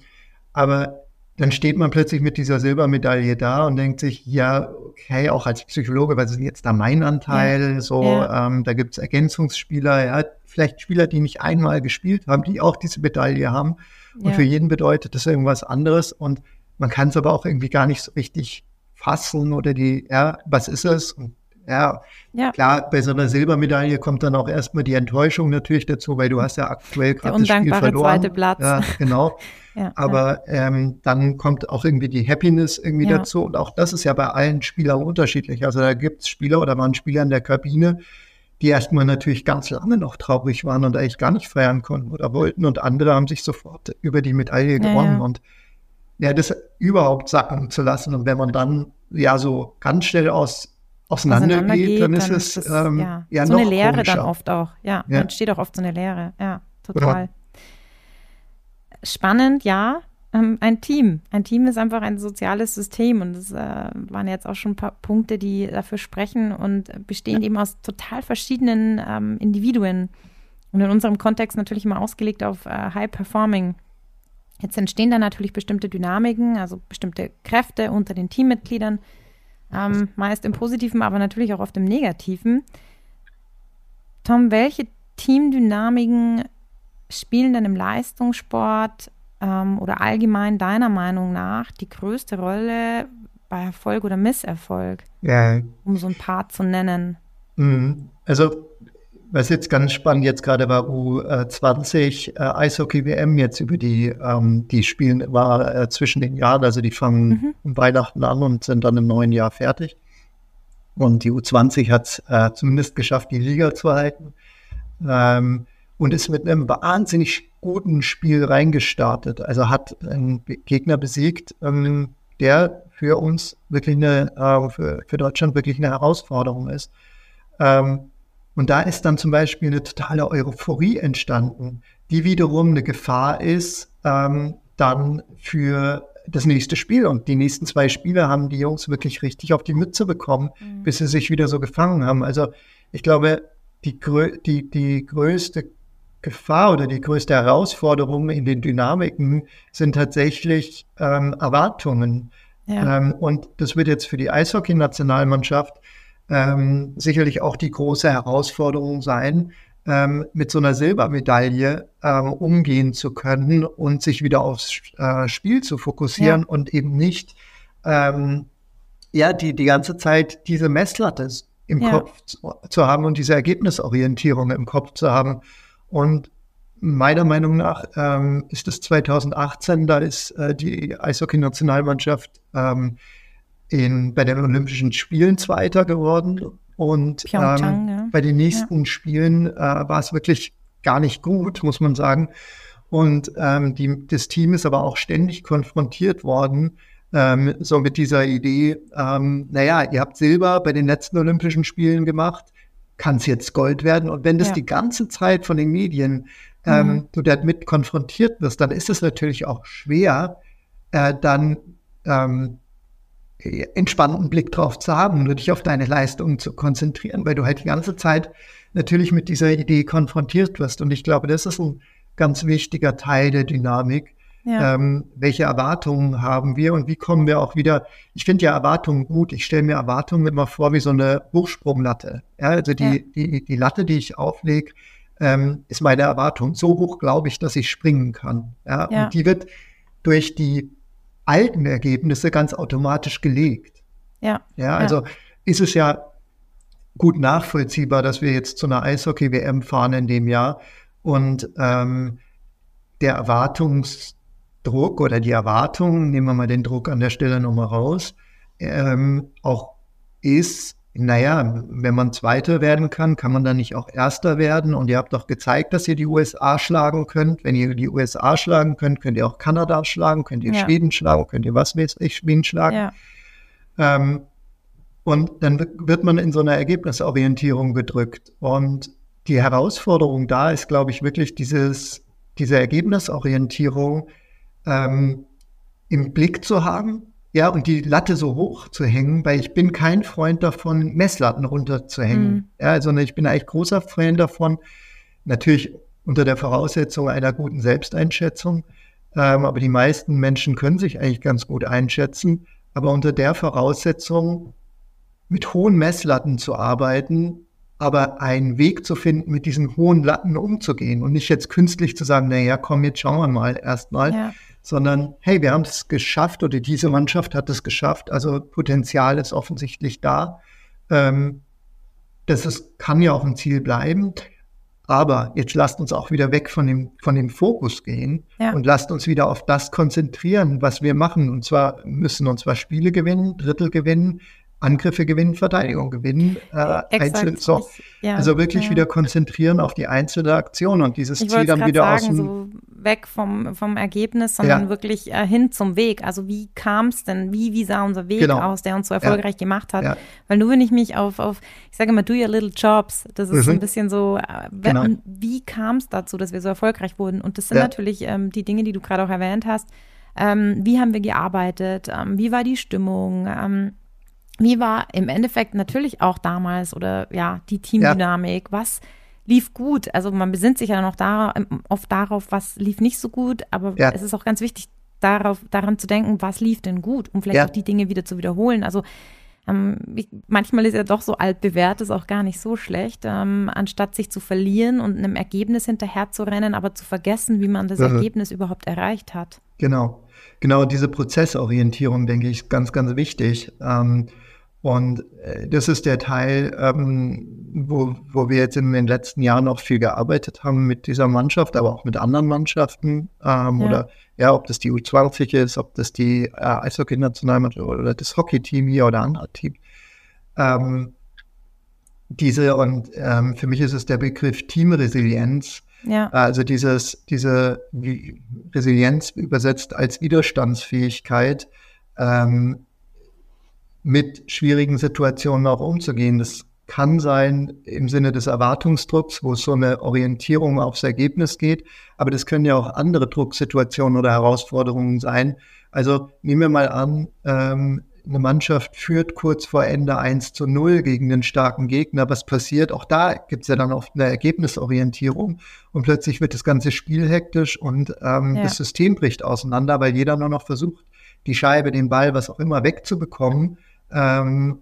aber dann steht man plötzlich mit dieser Silbermedaille da und denkt sich, ja, okay, auch als Psychologe, was ist jetzt da mein Anteil? Ja. So, ja. Ähm, da gibt es Ergänzungsspieler, ja, vielleicht Spieler, die nicht einmal gespielt haben, die auch diese Medaille haben. Und ja. für jeden bedeutet das irgendwas anderes. Und man kann es aber auch irgendwie gar nicht so richtig fassen oder die, ja, was ist es? Und ja, ja, klar, bei so einer Silbermedaille kommt dann auch erstmal die Enttäuschung natürlich dazu, weil du hast ja aktuell gerade das Spiel verloren. zweite Platz. Ja, genau. ja, Aber ja. Ähm, dann kommt auch irgendwie die Happiness irgendwie dazu. Und auch das ist ja bei allen Spielern unterschiedlich. Also da gibt es Spieler oder waren Spieler in der Kabine, die erstmal natürlich ganz lange noch traurig waren und eigentlich gar nicht feiern konnten oder wollten. Und andere haben sich sofort über die Medaille gewonnen. Und ja, das überhaupt sacken zu lassen. Und wenn man dann ja so ganz schnell aus auseinandergeht, dann ist es das, ähm, ja. ja. so noch eine Leere komischer. dann oft auch. Ja, ja, entsteht auch oft so eine Leere. Ja, total. Ja. Spannend, ja. Ähm, ein Team. Ein Team ist einfach ein soziales System und es äh, waren jetzt auch schon ein paar Punkte, die dafür sprechen und bestehen eben aus total verschiedenen ähm, Individuen. Und in unserem Kontext natürlich immer ausgelegt auf äh, High Performing. Jetzt entstehen da natürlich bestimmte Dynamiken, also bestimmte Kräfte unter den Teammitgliedern ähm, meist im Positiven, aber natürlich auch oft im Negativen. Tom, welche Teamdynamiken spielen denn im Leistungssport ähm, oder allgemein deiner Meinung nach die größte Rolle, bei Erfolg oder Misserfolg? Ja. Um so ein paar zu nennen. Mhm. Also, was jetzt ganz spannend jetzt gerade war U20 äh, Eishockey-WM jetzt über die, ähm, die spielen war äh, zwischen den Jahren, also die fangen mhm. um Weihnachten an und sind dann im neuen Jahr fertig. Und die U20 hat es äh, zumindest geschafft, die Liga zu halten. Ähm, und ist mit einem wahnsinnig guten Spiel reingestartet. Also hat einen Gegner besiegt, ähm, der für uns wirklich eine, äh, für, für Deutschland wirklich eine Herausforderung ist. Ähm, und da ist dann zum Beispiel eine totale Euphorie entstanden, die wiederum eine Gefahr ist, ähm, dann für das nächste Spiel. Und die nächsten zwei Spiele haben die Jungs wirklich richtig auf die Mütze bekommen, mhm. bis sie sich wieder so gefangen haben. Also ich glaube, die, die, die größte Gefahr oder die größte Herausforderung in den Dynamiken sind tatsächlich ähm, Erwartungen. Ja. Ähm, und das wird jetzt für die Eishockey-Nationalmannschaft ähm, sicherlich auch die große Herausforderung sein, ähm, mit so einer Silbermedaille ähm, umgehen zu können und sich wieder aufs äh, Spiel zu fokussieren ja. und eben nicht ähm, ja die die ganze Zeit diese Messlatte im ja. Kopf zu, zu, haben und diese Ergebnisorientierung im Kopf zu haben. Und meiner Meinung nach ähm, ist es 2018, da ist äh, die Eishockey-Nationalmannschaft ähm, in, bei den Olympischen Spielen Zweiter geworden. Und ähm, ja. bei den nächsten ja. Spielen äh, war es wirklich gar nicht gut, muss man sagen. Und ähm, die, das Team ist aber auch ständig konfrontiert worden, ähm, so mit dieser Idee, ähm, naja, ihr habt Silber bei den letzten Olympischen Spielen gemacht, kann es jetzt Gold werden? Und wenn das ja. die ganze Zeit von den Medien ähm, mhm. du damit konfrontiert wirst, dann ist es natürlich auch schwer, äh, dann ähm, entspannten Blick drauf zu haben und dich auf deine Leistungen zu konzentrieren, weil du halt die ganze Zeit natürlich mit dieser Idee konfrontiert wirst. Und ich glaube, das ist ein ganz wichtiger Teil der Dynamik. Ja. Ähm, welche Erwartungen haben wir und wie kommen wir auch wieder? Ich finde ja Erwartungen gut. Ich stelle mir Erwartungen immer vor wie so eine Hochsprunglatte. Ja, also die, ja. die, die Latte, die ich auflege, ähm, ist meine Erwartung. So hoch glaube ich, dass ich springen kann. Ja, ja. Und die wird durch die alten Ergebnisse ganz automatisch gelegt. Ja. Ja, also ja. ist es ja gut nachvollziehbar, dass wir jetzt zu einer Eishockey-WM fahren in dem Jahr und ähm, der Erwartungsdruck oder die Erwartungen, nehmen wir mal den Druck an der Stelle nochmal raus, ähm, auch ist, naja, wenn man Zweiter werden kann, kann man dann nicht auch Erster werden? Und ihr habt doch gezeigt, dass ihr die USA schlagen könnt. Wenn ihr die USA schlagen könnt, könnt ihr auch Kanada schlagen, könnt ihr ja. Schweden schlagen, könnt ihr was weiß ich, Schweden schlagen. Ja. Ähm, und dann wird man in so einer Ergebnisorientierung gedrückt. Und die Herausforderung da ist, glaube ich, wirklich dieses, diese Ergebnisorientierung ähm, im Blick zu haben ja, und die Latte so hoch zu hängen, weil ich bin kein Freund davon, Messlatten runterzuhängen. Mhm. Ja, sondern ich bin eigentlich großer Freund davon, natürlich unter der Voraussetzung einer guten Selbsteinschätzung. Ähm, aber die meisten Menschen können sich eigentlich ganz gut einschätzen. Aber unter der Voraussetzung, mit hohen Messlatten zu arbeiten, aber einen Weg zu finden, mit diesen hohen Latten umzugehen und nicht jetzt künstlich zu sagen, naja, komm, jetzt schauen wir mal erstmal, ja sondern hey, wir haben es geschafft oder diese Mannschaft hat es geschafft. Also Potenzial ist offensichtlich da. Ähm, das ist, kann ja auch ein Ziel bleiben. Aber jetzt lasst uns auch wieder weg von dem, von dem Fokus gehen ja. und lasst uns wieder auf das konzentrieren, was wir machen. Und zwar müssen uns zwar Spiele gewinnen, Drittel gewinnen, Angriffe gewinnen, Verteidigung gewinnen. Äh, einzeln, so. ja, also wirklich ja. wieder konzentrieren auf die einzelne Aktion und dieses ich Ziel dann wieder sagen, aus dem so weg vom, vom Ergebnis, sondern ja. wirklich äh, hin zum Weg. Also wie kam es denn, wie, wie sah unser Weg genau. aus, der uns so erfolgreich gemacht hat? Weil nur wenn ich mich auf, auf, ich sage immer, do your little jobs, das ist mhm. ein bisschen so, äh, genau. wie kam es dazu, dass wir so erfolgreich wurden? Und das sind natürlich ähm, die Dinge, die du gerade auch erwähnt hast. Ähm, wie haben wir gearbeitet? Ähm, wie war die Stimmung? Ähm, wie war im Endeffekt natürlich auch damals oder ja, die Teamdynamik? Ja. Was lief gut? Also man besinnt sich ja noch da, oft darauf, was lief nicht so gut, aber ja. es ist auch ganz wichtig, darauf, daran zu denken, was lief denn gut, um vielleicht ja. auch die Dinge wieder zu wiederholen. Also ähm, ich, manchmal ist ja doch so altbewährt, ist auch gar nicht so schlecht, ähm, anstatt sich zu verlieren und einem Ergebnis hinterher zu rennen, aber zu vergessen, wie man das mhm. Ergebnis überhaupt erreicht hat. Genau. genau diese Prozessorientierung, denke ich, ist ganz, ganz wichtig. Ähm, und äh, das ist der Teil, ähm, wo, wo wir jetzt in den letzten Jahren auch viel gearbeitet haben mit dieser Mannschaft, aber auch mit anderen Mannschaften. Ähm, ja. Oder ja, ob das die U20 ist, ob das die äh, Eishockey-Nationalmannschaft oder das Hockey-Team hier oder andere Team. Ähm, diese, und ähm, für mich ist es der Begriff Teamresilienz. Ja. Also dieses, diese Resilienz übersetzt als Widerstandsfähigkeit, ähm, mit schwierigen Situationen auch umzugehen. Das kann sein im Sinne des Erwartungsdrucks, wo es so eine Orientierung aufs Ergebnis geht. Aber das können ja auch andere Drucksituationen oder Herausforderungen sein. Also nehmen wir mal an, ähm, eine Mannschaft führt kurz vor Ende 1 zu 0 gegen einen starken Gegner. Was passiert? Auch da gibt es ja dann oft eine Ergebnisorientierung und plötzlich wird das ganze Spiel hektisch und ähm, ja. das System bricht auseinander, weil jeder nur noch versucht, die Scheibe, den Ball, was auch immer wegzubekommen. Ähm,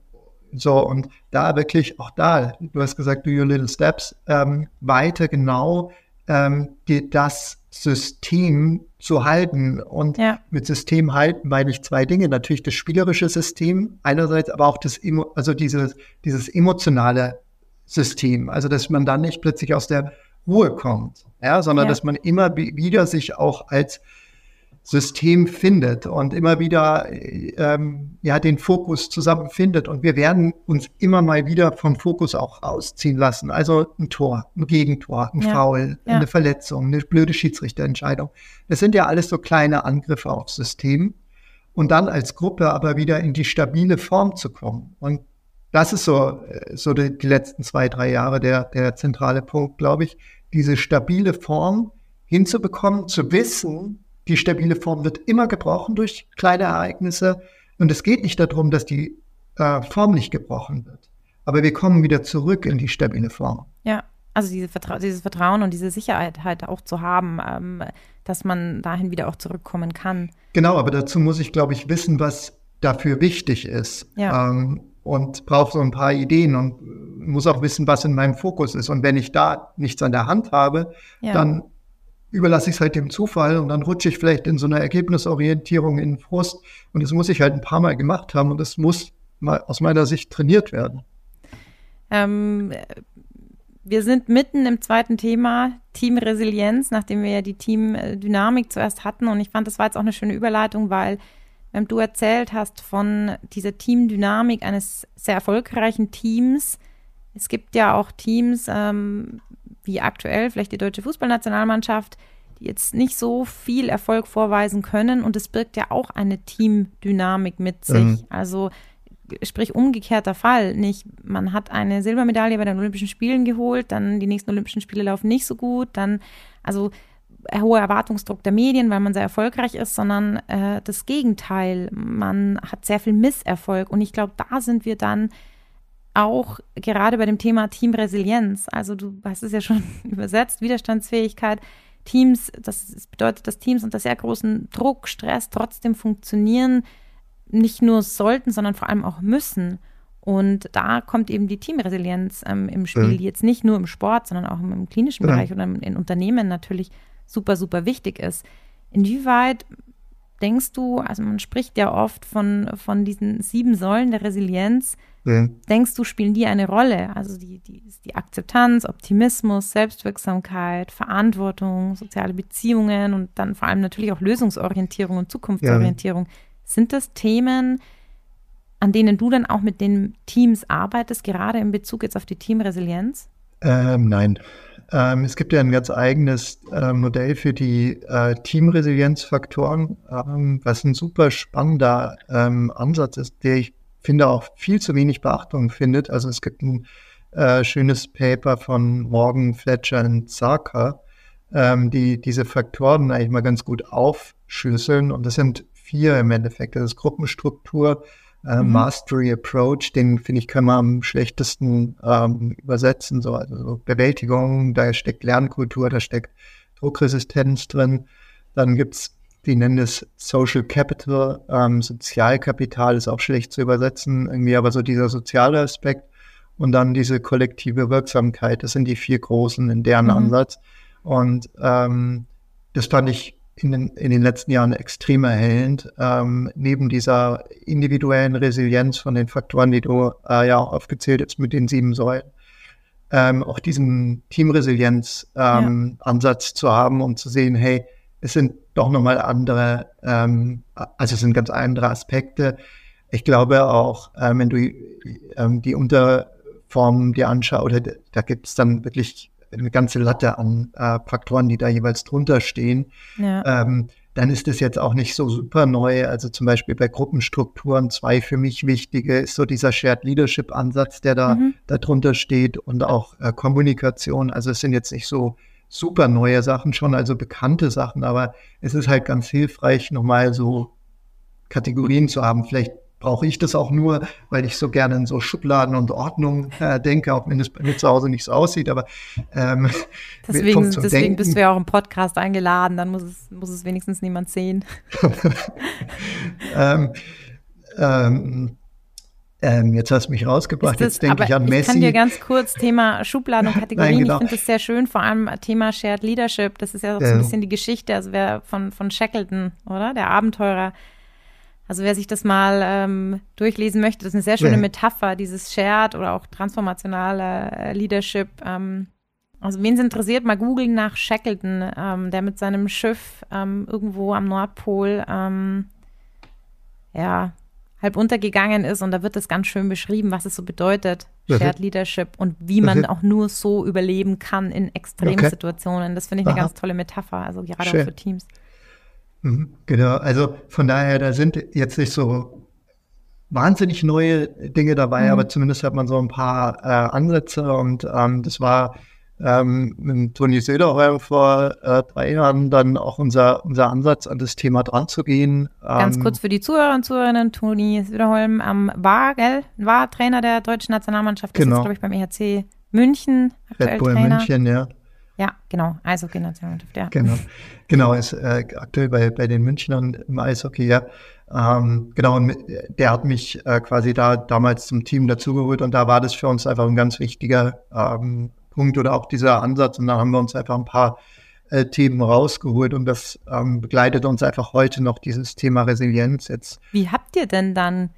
so, und da wirklich, auch da, du hast gesagt, do your little steps, ähm, weiter genau ähm, die, das System zu halten. Und ja. mit System halten meine ich zwei Dinge. Natürlich das spielerische System einerseits, aber auch das, also dieses, dieses emotionale System. Also, dass man dann nicht plötzlich aus der Ruhe kommt, ja, sondern ja. dass man immer wieder sich auch als System findet und immer wieder ähm, ja den Fokus zusammenfindet und wir werden uns immer mal wieder vom Fokus auch rausziehen lassen. Also ein Tor, ein Gegentor, ein ja. Foul, ja. eine Verletzung, eine blöde Schiedsrichterentscheidung. Das sind ja alles so kleine Angriffe aufs System und dann als Gruppe aber wieder in die stabile Form zu kommen. Und das ist so, äh, so die, die letzten zwei, drei Jahre der, der zentrale Punkt, glaube ich, diese stabile Form hinzubekommen, zu wissen, die stabile Form wird immer gebrochen durch kleine Ereignisse. Und es geht nicht darum, dass die äh, Form nicht gebrochen wird. Aber wir kommen wieder zurück in die stabile Form. Ja, also diese Vertra dieses Vertrauen und diese Sicherheit halt auch zu haben, ähm, dass man dahin wieder auch zurückkommen kann. Genau, aber dazu muss ich, glaube ich, wissen, was dafür wichtig ist. Ja. Ähm, und brauche so ein paar Ideen und muss auch wissen, was in meinem Fokus ist. Und wenn ich da nichts an der Hand habe, ja. dann überlasse ich es halt dem Zufall und dann rutsche ich vielleicht in so einer Ergebnisorientierung in Frust. Und das muss ich halt ein paar Mal gemacht haben und das muss mal aus meiner Sicht trainiert werden. Ähm, wir sind mitten im zweiten Thema, Teamresilienz, nachdem wir ja die Teamdynamik zuerst hatten. Und ich fand, das war jetzt auch eine schöne Überleitung, weil wenn du erzählt hast von dieser Teamdynamik eines sehr erfolgreichen Teams, es gibt ja auch Teams, ähm, wie aktuell vielleicht die deutsche Fußballnationalmannschaft, die jetzt nicht so viel Erfolg vorweisen können. Und es birgt ja auch eine Teamdynamik mit sich. Mhm. Also sprich umgekehrter Fall. Nicht, man hat eine Silbermedaille bei den Olympischen Spielen geholt, dann die nächsten Olympischen Spiele laufen nicht so gut, dann also hoher Erwartungsdruck der Medien, weil man sehr erfolgreich ist, sondern äh, das Gegenteil. Man hat sehr viel Misserfolg. Und ich glaube, da sind wir dann auch gerade bei dem Thema Teamresilienz, also du hast es ja schon übersetzt, Widerstandsfähigkeit, Teams, das bedeutet, dass Teams unter sehr großen Druck, Stress trotzdem funktionieren, nicht nur sollten, sondern vor allem auch müssen. Und da kommt eben die Teamresilienz ähm, im Spiel, die jetzt nicht nur im Sport, sondern auch im, im klinischen Bereich oder in Unternehmen natürlich super, super wichtig ist. Inwieweit denkst du, also man spricht ja oft von, von diesen sieben Säulen der Resilienz, ja. Denkst du, spielen die eine Rolle? Also die, die, die Akzeptanz, Optimismus, Selbstwirksamkeit, Verantwortung, soziale Beziehungen und dann vor allem natürlich auch Lösungsorientierung und Zukunftsorientierung. Ja. Sind das Themen, an denen du dann auch mit den Teams arbeitest, gerade in Bezug jetzt auf die Teamresilienz? Ähm, nein. Ähm, es gibt ja ein ganz eigenes äh, Modell für die äh, Teamresilienzfaktoren, ähm, was ein super spannender ähm, Ansatz ist, der ich finde auch viel zu wenig Beachtung findet. Also es gibt ein äh, schönes Paper von Morgan, Fletcher und Zarka, ähm, die diese Faktoren eigentlich mal ganz gut aufschlüsseln. Und das sind vier im Endeffekt. Das ist Gruppenstruktur, äh, mhm. Mastery Approach, den finde ich, kann man am schlechtesten ähm, übersetzen. So, also so Bewältigung, da steckt Lernkultur, da steckt Druckresistenz drin. Dann gibt es die nennen es Social Capital, ähm, Sozialkapital ist auch schlecht zu übersetzen, irgendwie, aber so dieser soziale Aspekt und dann diese kollektive Wirksamkeit, das sind die vier großen in deren mhm. Ansatz. Und ähm, das fand ich in den, in den letzten Jahren extrem erhellend. Ähm, neben dieser individuellen Resilienz von den Faktoren, die du äh, ja auch aufgezählt hast mit den sieben Säulen, ähm, auch diesen Teamresilienz-Ansatz ähm, ja. zu haben und zu sehen, hey, es sind doch nochmal andere, ähm, also es sind ganz andere Aspekte. Ich glaube auch, ähm, wenn du ähm, die Unterformen dir anschaust, da gibt es dann wirklich eine ganze Latte an äh, Faktoren, die da jeweils drunter stehen. Ja. Ähm, dann ist es jetzt auch nicht so super neu. Also zum Beispiel bei Gruppenstrukturen zwei für mich wichtige ist so dieser Shared Leadership Ansatz, der da mhm. darunter steht und auch äh, Kommunikation. Also es sind jetzt nicht so super neue Sachen schon, also bekannte Sachen, aber es ist halt ganz hilfreich, nochmal so Kategorien zu haben. Vielleicht brauche ich das auch nur, weil ich so gerne in so Schubladen und Ordnung äh, denke, auch wenn es bei mir zu Hause nicht so aussieht. Aber ähm, deswegen, deswegen bist du ja auch im Podcast eingeladen, dann muss es, muss es wenigstens niemand sehen. ähm, ähm, ähm, jetzt hast du mich rausgebracht, das, jetzt denke ich an Messi. Ich kann dir ganz kurz Thema Schubladen und Kategorien, Nein, genau. ich finde das sehr schön, vor allem Thema Shared Leadership, das ist ja so ein bisschen die Geschichte, also wer von, von Shackleton, oder? Der Abenteurer, also wer sich das mal ähm, durchlesen möchte, das ist eine sehr schöne ja. Metapher, dieses Shared oder auch transformationale äh, Leadership. Ähm, also wen es interessiert, mal googeln nach Shackleton, ähm, der mit seinem Schiff ähm, irgendwo am Nordpol ähm, ja, halb untergegangen ist und da wird das ganz schön beschrieben, was es so bedeutet, Shared Leadership und wie man auch nur so überleben kann in Extremsituationen. Okay. Das finde ich eine Aha. ganz tolle Metapher, also gerade schön. auch für Teams. Mhm, genau, also von daher, da sind jetzt nicht so wahnsinnig neue Dinge dabei, mhm. aber zumindest hat man so ein paar äh, Ansätze und ähm, das war ähm, mit Toni Söderholm vor äh, drei Jahren dann auch unser, unser Ansatz, an das Thema dran zu gehen. Ganz ähm, kurz für die Zuhörer und Zuhörerinnen, Toni Söderholm ähm, war, gell, war Trainer der deutschen Nationalmannschaft, genau. ist, glaube ich, beim EHC München, Red Bull Trainer. München, ja. Ja, genau, Eishockey-Nationalmannschaft, ja. Genau, genau ist äh, aktuell bei, bei den Münchnern im Eishockey, ja. Ähm, genau, und der hat mich äh, quasi da damals zum Team dazugeholt und da war das für uns einfach ein ganz wichtiger ähm, Punkt oder auch dieser Ansatz und da haben wir uns einfach ein paar äh, Themen rausgeholt und das ähm, begleitet uns einfach heute noch, dieses Thema Resilienz jetzt. Wie habt ihr denn dann,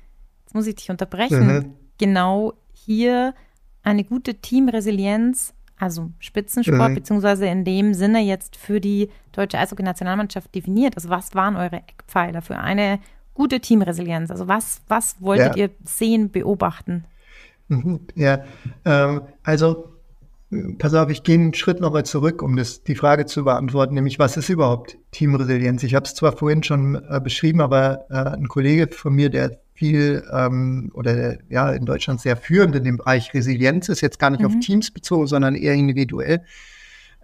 jetzt muss ich dich unterbrechen, mhm. genau hier eine gute Teamresilienz also Spitzensport, mhm. beziehungsweise in dem Sinne jetzt für die deutsche Eishockey-Nationalmannschaft definiert? Also was waren eure Eckpfeiler für eine gute Teamresilienz? Also was, was wolltet ja. ihr sehen, beobachten? Mhm. Ja, ähm, also pass auf, ich gehe einen Schritt nochmal zurück, um das, die Frage zu beantworten, nämlich was ist überhaupt Teamresilienz? Ich habe es zwar vorhin schon äh, beschrieben, aber äh, ein Kollege von mir, der viel ähm, oder ja in Deutschland sehr führend in dem Bereich Resilienz ist, jetzt gar nicht mhm. auf Teams bezogen, sondern eher individuell.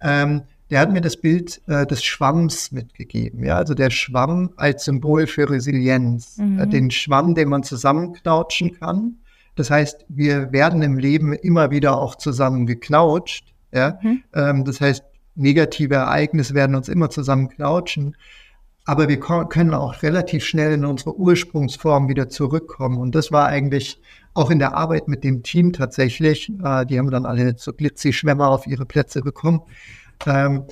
Ähm, der hat mir das Bild äh, des Schwamms mitgegeben. Ja, also der Schwamm als Symbol für Resilienz, mhm. äh, den Schwamm, den man zusammenknautschen kann. Das heißt, wir werden im Leben immer wieder auch zusammengeknautscht. Ja, mhm. ähm, das heißt, negative Ereignisse werden uns immer zusammenknautschen aber wir können auch relativ schnell in unsere Ursprungsform wieder zurückkommen. Und das war eigentlich auch in der Arbeit mit dem Team tatsächlich. Äh, die haben dann alle so Glitzi-Schwämmer auf ihre Plätze bekommen. Ähm,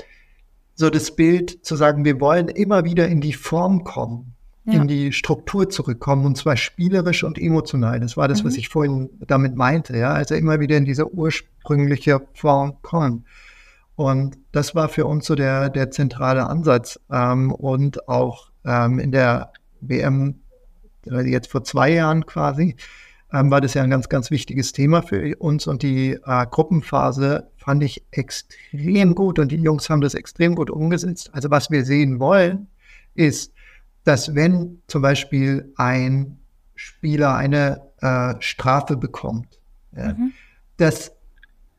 so das Bild zu sagen, wir wollen immer wieder in die Form kommen, ja. in die Struktur zurückkommen und zwar spielerisch und emotional. Das war das, mhm. was ich vorhin damit meinte. Ja, also immer wieder in diese ursprüngliche Form kommen. Und das war für uns so der, der zentrale Ansatz. Ähm, und auch ähm, in der WM, äh, jetzt vor zwei Jahren quasi, ähm, war das ja ein ganz, ganz wichtiges Thema für uns. Und die äh, Gruppenphase fand ich extrem gut. Und die Jungs haben das extrem gut umgesetzt. Also was wir sehen wollen, ist, dass wenn zum Beispiel ein Spieler eine äh, Strafe bekommt, ja, mhm. dass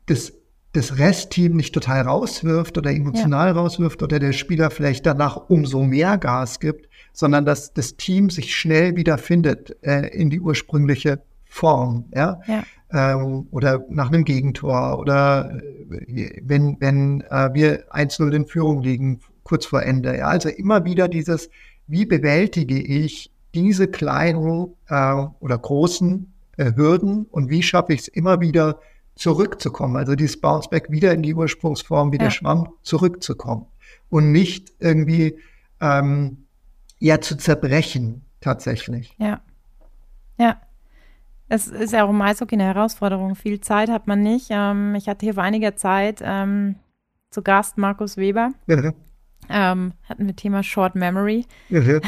das das Restteam nicht total rauswirft oder emotional ja. rauswirft oder der Spieler vielleicht danach umso mehr Gas gibt, sondern dass das Team sich schnell wieder findet äh, in die ursprüngliche Form, ja, ja. Ähm, oder nach einem Gegentor oder äh, wenn, wenn äh, wir 1-0 in Führung liegen, kurz vor Ende, ja, also immer wieder dieses, wie bewältige ich diese kleinen äh, oder großen äh, Hürden und wie schaffe ich es immer wieder zurückzukommen, also dieses Bounceback wieder in die Ursprungsform, wie ja. der Schwamm zurückzukommen und nicht irgendwie ähm, ja zu zerbrechen tatsächlich. Ja. Ja. Es ist ja auch im Eishockey eine Herausforderung. Viel Zeit hat man nicht. Ähm, ich hatte hier vor einiger Zeit ähm, zu Gast Markus Weber. Ja. Ähm, hatten wir Thema Short Memory. Ja.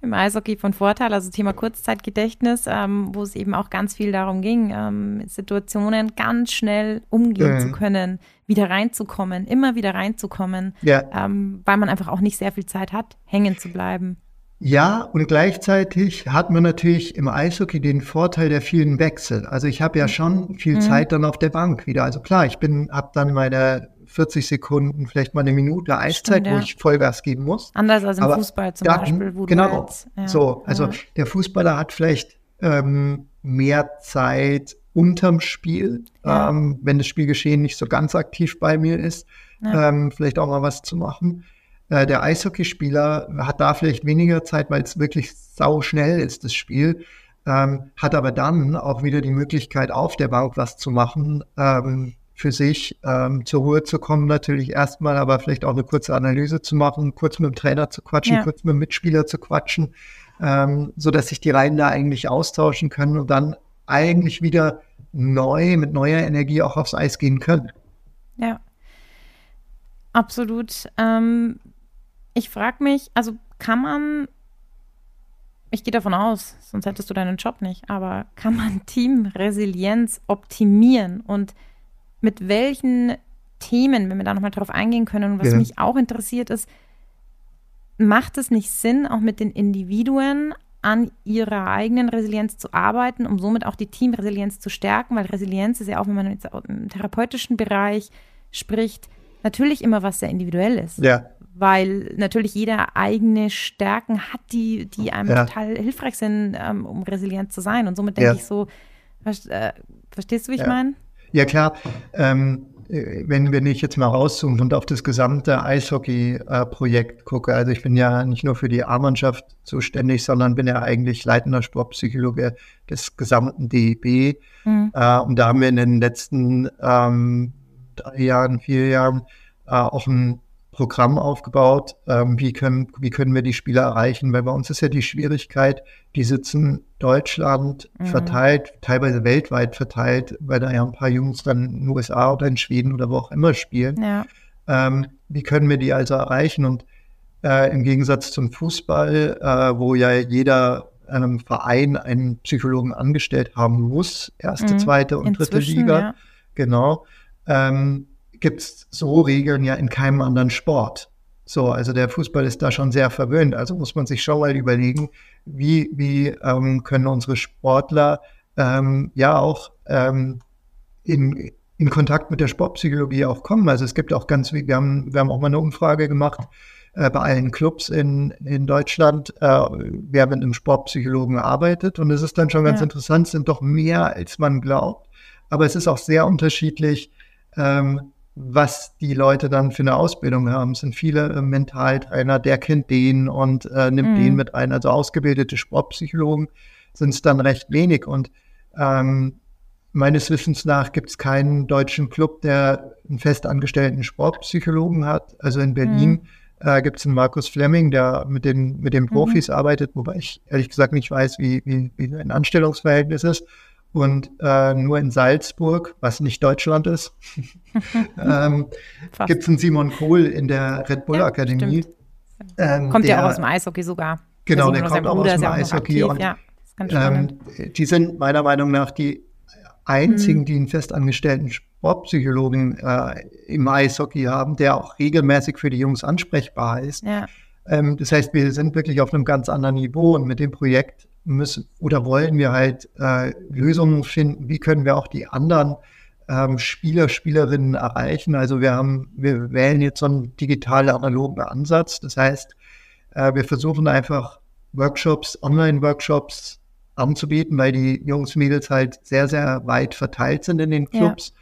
Im Eishockey von Vorteil, also Thema Kurzzeitgedächtnis, ähm, wo es eben auch ganz viel darum ging, ähm, Situationen ganz schnell umgehen ja. zu können, wieder reinzukommen, immer wieder reinzukommen, ja. ähm, weil man einfach auch nicht sehr viel Zeit hat, hängen zu bleiben. Ja, und gleichzeitig hat man natürlich im Eishockey den Vorteil der vielen Wechsel. Also ich habe ja schon viel mhm. Zeit dann auf der Bank wieder. Also klar, ich bin, habe dann meine 40 Sekunden, vielleicht mal eine Minute Eiszeit, Stimmt, ja. wo ich Vollgas geben muss. Anders als im Aber Fußball zum dann, Beispiel, wo genau, du jetzt, ja, so. Also ja. der Fußballer hat vielleicht ähm, mehr Zeit unterm Spiel, ähm, wenn das Spielgeschehen nicht so ganz aktiv bei mir ist, ähm, vielleicht auch mal was zu machen. Äh, der Eishockeyspieler hat da vielleicht weniger Zeit, weil es wirklich sau schnell ist, das Spiel. Ähm, hat aber dann auch wieder die Möglichkeit, auf der Bank was zu machen, ähm, für sich ähm, zur Ruhe zu kommen, natürlich erstmal, aber vielleicht auch eine kurze Analyse zu machen, kurz mit dem Trainer zu quatschen, ja. kurz mit dem Mitspieler zu quatschen, ähm, so dass sich die Reihen da eigentlich austauschen können und dann eigentlich wieder neu, mit neuer Energie auch aufs Eis gehen können. Ja, absolut. Ähm, ich frage mich, also kann man, ich gehe davon aus, sonst hättest du deinen Job nicht, aber kann man Teamresilienz optimieren und mit welchen Themen, wenn wir da nochmal drauf eingehen können und was ja. mich auch interessiert ist, macht es nicht Sinn, auch mit den Individuen an ihrer eigenen Resilienz zu arbeiten, um somit auch die Teamresilienz zu stärken, weil Resilienz ist ja auch, wenn man jetzt im therapeutischen Bereich spricht, natürlich immer was sehr individuelles. Ja weil natürlich jeder eigene Stärken hat, die, die einem ja. total hilfreich sind, ähm, um resilient zu sein. Und somit denke ja. ich so, äh, verstehst du, wie ich ja. meine? Ja, klar. Ähm, wenn, wenn ich jetzt mal rauszoome und auf das gesamte Eishockey-Projekt gucke, also ich bin ja nicht nur für die A-Mannschaft zuständig, sondern bin ja eigentlich leitender Sportpsychologe des gesamten DEB. Mhm. Äh, und da haben wir in den letzten ähm, drei Jahren, vier Jahren äh, auch ein Programm aufgebaut, ähm, wie, können, wie können wir die Spieler erreichen, weil bei uns ist ja die Schwierigkeit, die sitzen Deutschland mhm. verteilt, teilweise weltweit verteilt, weil da ja ein paar Jungs dann in den USA oder in Schweden oder wo auch immer spielen. Ja. Ähm, wie können wir die also erreichen? Und äh, im Gegensatz zum Fußball, äh, wo ja jeder einem Verein einen Psychologen angestellt haben muss, erste, mhm. zweite und Inzwischen, dritte Liga, ja. genau, ähm, gibt es so Regeln ja in keinem anderen Sport. So, also der Fußball ist da schon sehr verwöhnt. Also muss man sich schon mal überlegen, wie, wie ähm, können unsere Sportler ähm, ja auch ähm, in, in Kontakt mit der Sportpsychologie auch kommen. Also es gibt auch ganz, wir haben, wir haben auch mal eine Umfrage gemacht äh, bei allen Clubs in, in Deutschland, äh, wer mit einem Sportpsychologen arbeitet. Und es ist dann schon ganz ja. interessant, es sind doch mehr, als man glaubt. Aber es ist auch sehr unterschiedlich, ähm, was die Leute dann für eine Ausbildung haben. Es sind viele äh, Mentaltrainer, der kennt den und äh, nimmt mhm. den mit ein. Also ausgebildete Sportpsychologen sind es dann recht wenig. Und ähm, meines Wissens nach gibt es keinen deutschen Club, der einen festangestellten Sportpsychologen hat. Also in Berlin mhm. äh, gibt es einen Markus Fleming, der mit den, mit den mhm. Profis mhm. arbeitet, wobei ich ehrlich gesagt nicht weiß, wie, wie, wie ein Anstellungsverhältnis ist. Und äh, nur in Salzburg, was nicht Deutschland ist, ähm, gibt es einen Simon Kohl in der Red Bull ja, Akademie. Ähm, kommt der, ja auch aus dem Eishockey sogar. Genau, der, der kommt auch aus dem Eishockey. Und, ja, ähm, die sind meiner Meinung nach die einzigen, mhm. die einen festangestellten Sportpsychologen äh, im Eishockey haben, der auch regelmäßig für die Jungs ansprechbar ist. Ja. Ähm, das heißt, wir sind wirklich auf einem ganz anderen Niveau und mit dem Projekt müssen oder wollen wir halt äh, Lösungen finden, wie können wir auch die anderen ähm, Spieler, Spielerinnen erreichen. Also wir haben, wir wählen jetzt so einen digital analogen Ansatz. Das heißt, äh, wir versuchen einfach Workshops, Online-Workshops anzubieten, weil die Jungs, Mädels halt sehr, sehr weit verteilt sind in den Clubs.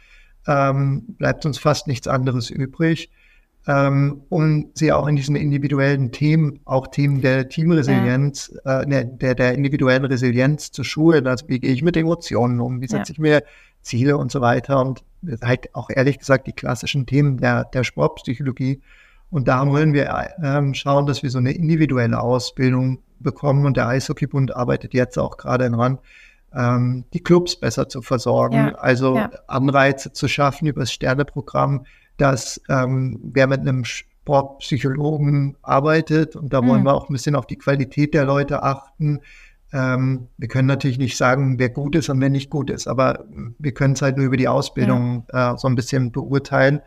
Ja. Ähm, bleibt uns fast nichts anderes übrig ähm, um sie auch in diesen individuellen Themen, auch Themen der Teamresilienz, ja. äh, der, der individuellen Resilienz zu schulen. Also wie gehe ich mit Emotionen um, wie setze ja. ich mir Ziele und so weiter. Und halt auch ehrlich gesagt die klassischen Themen der, der Sportpsychologie. Und da wollen wir äh, schauen, dass wir so eine individuelle Ausbildung bekommen. Und der Eishockeybund arbeitet jetzt auch gerade daran, ähm, die Clubs besser zu versorgen, ja, also. Anreize zu schaffen über das Sterneprogramm, dass ähm, wer mit einem Sportpsychologen arbeitet, und da mhm. wollen wir auch ein bisschen auf die Qualität der Leute achten. Ähm, wir können natürlich nicht sagen, wer gut ist und wer nicht gut ist, aber wir können es halt nur über die Ausbildung ja. äh, so ein bisschen beurteilen,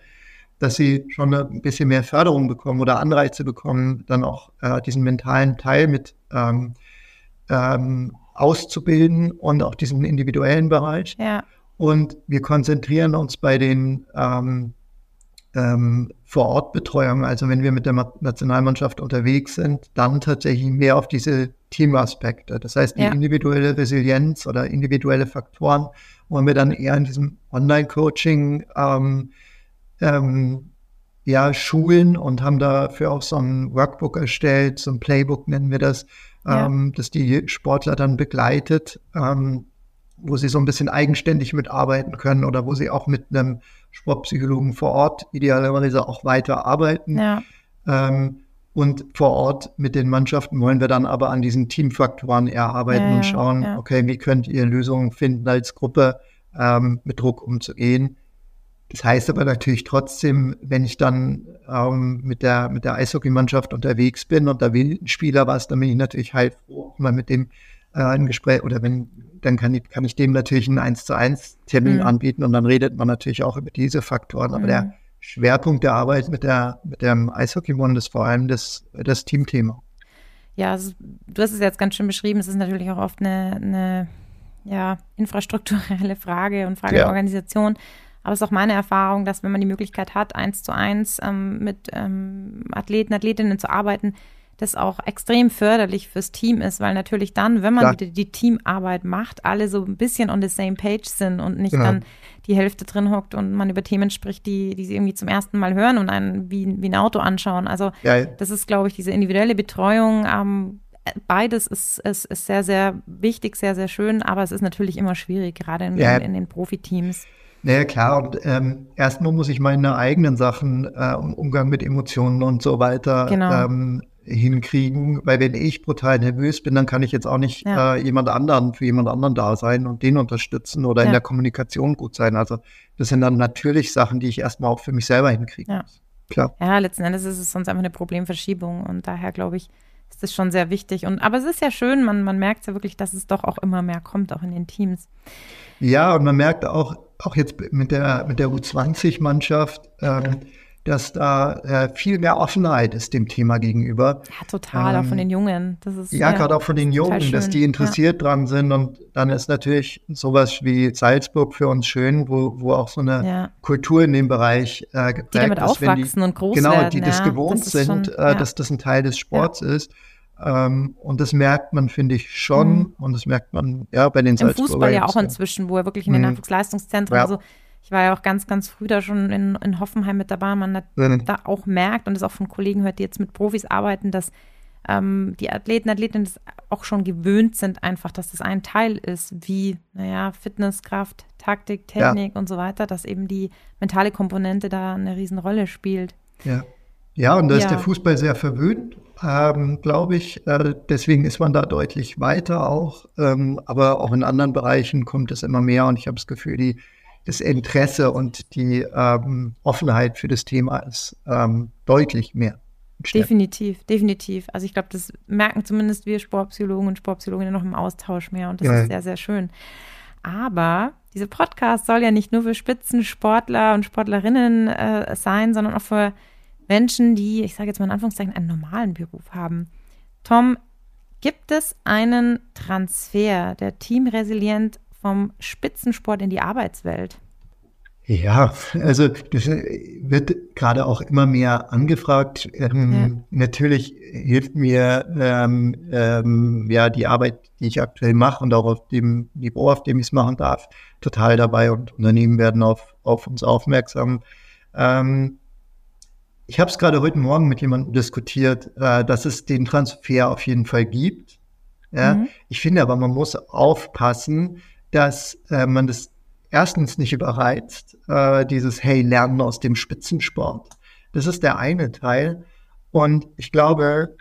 dass sie schon ein bisschen mehr Förderung bekommen oder Anreize bekommen, dann auch äh, diesen mentalen Teil mit ähm, ähm, auszubilden und auch diesen individuellen Bereich. Ja. Und wir konzentrieren uns bei den ähm, ähm, Vorortbetreuung, also wenn wir mit der Nationalmannschaft unterwegs sind, dann tatsächlich mehr auf diese Teamaspekte. Das heißt, die ja. individuelle Resilienz oder individuelle Faktoren wollen wir dann eher in diesem Online-Coaching ähm, ähm, ja, schulen und haben dafür auch so ein Workbook erstellt, so ein Playbook nennen wir das, ja. ähm, das die Sportler dann begleitet, ähm, wo sie so ein bisschen eigenständig mitarbeiten können oder wo sie auch mit einem Sportpsychologen vor Ort idealerweise auch weiter arbeiten. Ja. Ähm, und vor Ort mit den Mannschaften wollen wir dann aber an diesen Teamfaktoren erarbeiten ja, und schauen, ja. okay, wie könnt ihr Lösungen finden als Gruppe, ähm, mit Druck umzugehen. Das heißt aber natürlich trotzdem, wenn ich dann ähm, mit der, mit der Eishockeymannschaft unterwegs bin und da will ein Spieler was, dann bin ich natürlich halt froh, auch mal mit dem äh, ein Gespräch oder wenn, dann kann ich, kann ich dem natürlich einen 1 zu 1 Termin mhm. anbieten und dann redet man natürlich auch über diese Faktoren. Aber mhm. der Schwerpunkt der Arbeit mit der, mit dem Eishockey-One ist vor allem das, das Teamthema. Ja, also, du hast es jetzt ganz schön beschrieben. Es ist natürlich auch oft eine, eine ja, infrastrukturelle Frage und Frage ja. der Organisation. Aber es ist auch meine Erfahrung, dass wenn man die Möglichkeit hat, eins zu eins ähm, mit ähm, Athleten, Athletinnen zu arbeiten, das auch extrem förderlich fürs Team ist, weil natürlich dann, wenn man wieder die Teamarbeit macht, alle so ein bisschen on the same page sind und nicht genau. dann die Hälfte drin hockt und man über Themen spricht, die, die sie irgendwie zum ersten Mal hören und einen wie, wie ein Auto anschauen. Also ja. das ist, glaube ich, diese individuelle Betreuung. Ähm, beides ist, ist, ist sehr, sehr wichtig, sehr, sehr schön, aber es ist natürlich immer schwierig, gerade in, ja. in, in den Profiteams. Naja, klar. Und ähm, erstmal muss ich meine eigenen Sachen, äh, Umgang mit Emotionen und so weiter, genau. ähm, hinkriegen, weil wenn ich brutal nervös bin, dann kann ich jetzt auch nicht ja. äh, jemand anderen für jemand anderen da sein und den unterstützen oder ja. in der Kommunikation gut sein. Also das sind dann natürlich Sachen, die ich erstmal auch für mich selber hinkriegen ja. muss. Klar. Ja, letzten Endes ist es sonst einfach eine Problemverschiebung und daher glaube ich, ist das schon sehr wichtig. Und aber es ist ja schön, man, man merkt ja wirklich, dass es doch auch immer mehr kommt, auch in den Teams. Ja, und man merkt auch, auch jetzt mit der, mit der U20-Mannschaft, ähm, dass da äh, viel mehr Offenheit ist dem Thema gegenüber. Ja, total, ähm, auch von den Jungen. Das ist, ja, ja gerade auch von den Jungen, dass die interessiert ja. dran sind. Und dann ist natürlich sowas wie Salzburg für uns schön, wo, wo auch so eine ja. Kultur in dem Bereich äh, geprägt die damit ist. aufwachsen die, und groß genau, werden. Genau, die das gewohnt das sind, schon, äh, dass das ein Teil des Sports ist. Ähm, und das merkt man, finde ich, schon. Mhm. Und das merkt man ja bei den Im Fußball ja auch inzwischen, wo er wirklich in den mhm. Nachwuchsleistungszentren, ja. also ich war ja auch ganz, ganz früh da schon in, in Hoffenheim mit dabei, man hat mhm. da auch merkt und es auch von Kollegen hört, die jetzt mit Profis arbeiten, dass ähm, die Athleten, Athletinnen auch schon gewöhnt sind, einfach, dass das ein Teil ist, wie, naja, Fitness, Kraft, Taktik, Technik ja. und so weiter, dass eben die mentale Komponente da eine Riesenrolle spielt. Ja. Ja, und da ja. ist der Fußball sehr verwöhnt, ähm, glaube ich. Äh, deswegen ist man da deutlich weiter auch. Ähm, aber auch in anderen Bereichen kommt es immer mehr und ich habe das Gefühl, die das Interesse und die ähm, Offenheit für das Thema ist ähm, deutlich mehr. Definitiv, definitiv. Also ich glaube, das merken zumindest wir Sportpsychologen und Sportpsychologinnen noch im Austausch mehr und das ja. ist sehr, sehr schön. Aber dieser Podcast soll ja nicht nur für Spitzensportler und Sportlerinnen äh, sein, sondern auch für Menschen, die, ich sage jetzt mal in Anführungszeichen, einen normalen Beruf haben. Tom, gibt es einen Transfer der Team Resilient vom Spitzensport in die Arbeitswelt? Ja, also das wird gerade auch immer mehr angefragt. Ähm, ja. Natürlich hilft mir ähm, ähm, ja die Arbeit, die ich aktuell mache und auch auf dem Niveau, auf dem ich es machen darf, total dabei und Unternehmen werden auf, auf uns aufmerksam. Ähm, ich habe es gerade heute Morgen mit jemandem diskutiert, äh, dass es den Transfer auf jeden Fall gibt. Ja? Mhm. Ich finde aber, man muss aufpassen, dass äh, man das erstens nicht überreizt, äh, dieses Hey, Lernen aus dem Spitzensport. Das ist der eine Teil. Und ich glaube,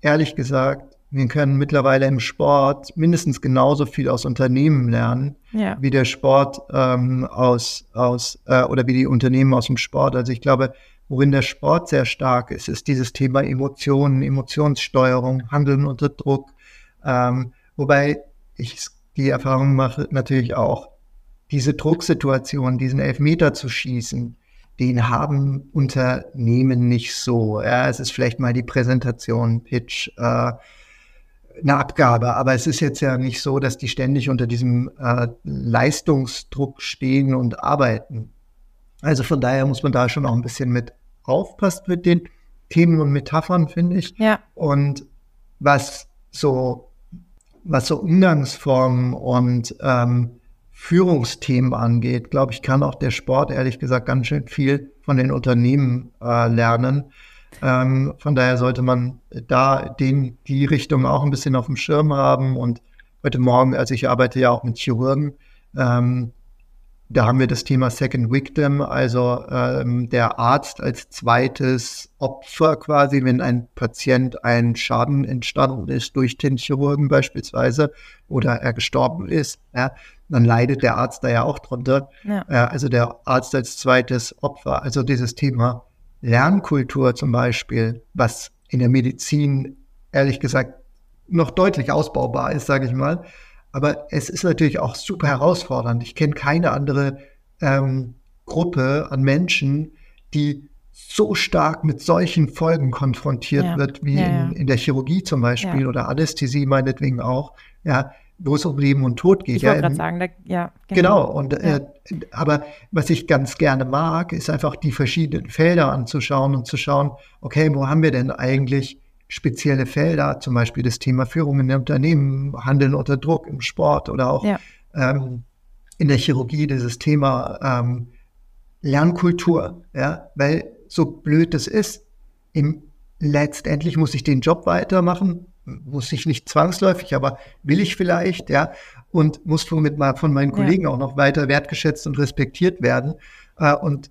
ehrlich gesagt, wir können mittlerweile im Sport mindestens genauso viel aus Unternehmen lernen, ja. wie der Sport ähm, aus, aus äh, oder wie die Unternehmen aus dem Sport. Also ich glaube, worin der Sport sehr stark ist, ist dieses Thema Emotionen, Emotionssteuerung, Handeln unter Druck. Ähm, wobei ich die Erfahrung mache natürlich auch, diese Drucksituation, diesen Elfmeter zu schießen, den haben Unternehmen nicht so. Ja, es ist vielleicht mal die Präsentation, Pitch, äh, eine Abgabe, aber es ist jetzt ja nicht so, dass die ständig unter diesem äh, Leistungsdruck stehen und arbeiten. Also von daher muss man da schon auch ein bisschen mit aufpassen mit den Themen und Metaphern, finde ich. Ja. Und was so, was so Umgangsformen und ähm, Führungsthemen angeht, glaube ich, kann auch der Sport ehrlich gesagt ganz schön viel von den Unternehmen äh, lernen. Ähm, von daher sollte man da den, die Richtung auch ein bisschen auf dem Schirm haben. Und heute Morgen, also ich arbeite ja auch mit Chirurgen, ähm, da haben wir das Thema Second Victim, also ähm, der Arzt als zweites Opfer quasi, wenn ein Patient ein Schaden entstanden ist durch den Chirurgen beispielsweise oder er gestorben ist, ja, dann leidet der Arzt da ja auch drunter. Ja. Äh, also der Arzt als zweites Opfer. Also dieses Thema Lernkultur zum Beispiel, was in der Medizin ehrlich gesagt noch deutlich ausbaubar ist, sage ich mal. Aber es ist natürlich auch super herausfordernd. Ich kenne keine andere ähm, Gruppe an Menschen, die so stark mit solchen Folgen konfrontiert ja. wird, wie ja, ja. In, in, der Chirurgie zum Beispiel oder Anästhesie meinetwegen auch. Ja, wo es um Leben und Tod geht. Ich wollte ja, gerade sagen, da, ja. Genau. genau und. Äh, aber was ich ganz gerne mag, ist einfach die verschiedenen Felder anzuschauen und zu schauen, okay, wo haben wir denn eigentlich spezielle Felder, zum Beispiel das Thema Führung in den Unternehmen, Handeln unter Druck im Sport oder auch ja. ähm, in der Chirurgie dieses Thema ähm, Lernkultur, ja, weil so blöd es ist, im, letztendlich muss ich den Job weitermachen, muss ich nicht zwangsläufig, aber will ich vielleicht, ja, und muss somit mal von meinen Kollegen ja. auch noch weiter wertgeschätzt und respektiert werden. Äh, und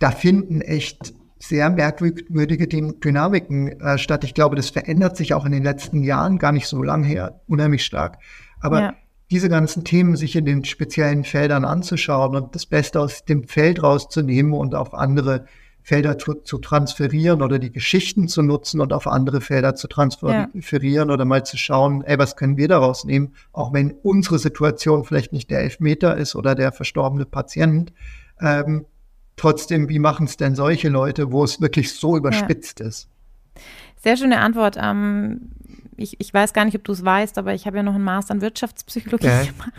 da finden echt sehr merkwürdige Dynamiken äh, statt. Ich glaube, das verändert sich auch in den letzten Jahren gar nicht so lang her, unheimlich stark. Aber ja. diese ganzen Themen sich in den speziellen Feldern anzuschauen und das Beste aus dem Feld rauszunehmen und auf andere Felder zu, zu, transferieren oder die Geschichten zu nutzen und auf andere Felder zu transferieren ja. oder mal zu schauen, ey, was können wir daraus nehmen, auch wenn unsere Situation vielleicht nicht der Elfmeter ist oder der verstorbene Patient. Ähm, trotzdem, wie machen es denn solche Leute, wo es wirklich so überspitzt ja. ist? Sehr schöne Antwort. Ähm, ich, ich weiß gar nicht, ob du es weißt, aber ich habe ja noch einen Master in Wirtschaftspsychologie okay. gemacht.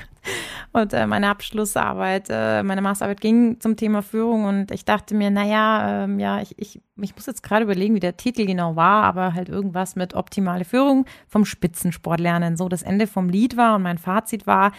Und äh, meine Abschlussarbeit, äh, meine Masterarbeit ging zum Thema Führung und ich dachte mir, naja, ähm, ja, ich, ich, ich muss jetzt gerade überlegen, wie der Titel genau war, aber halt irgendwas mit optimale Führung vom Spitzensport lernen. So das Ende vom Lied war und mein Fazit war,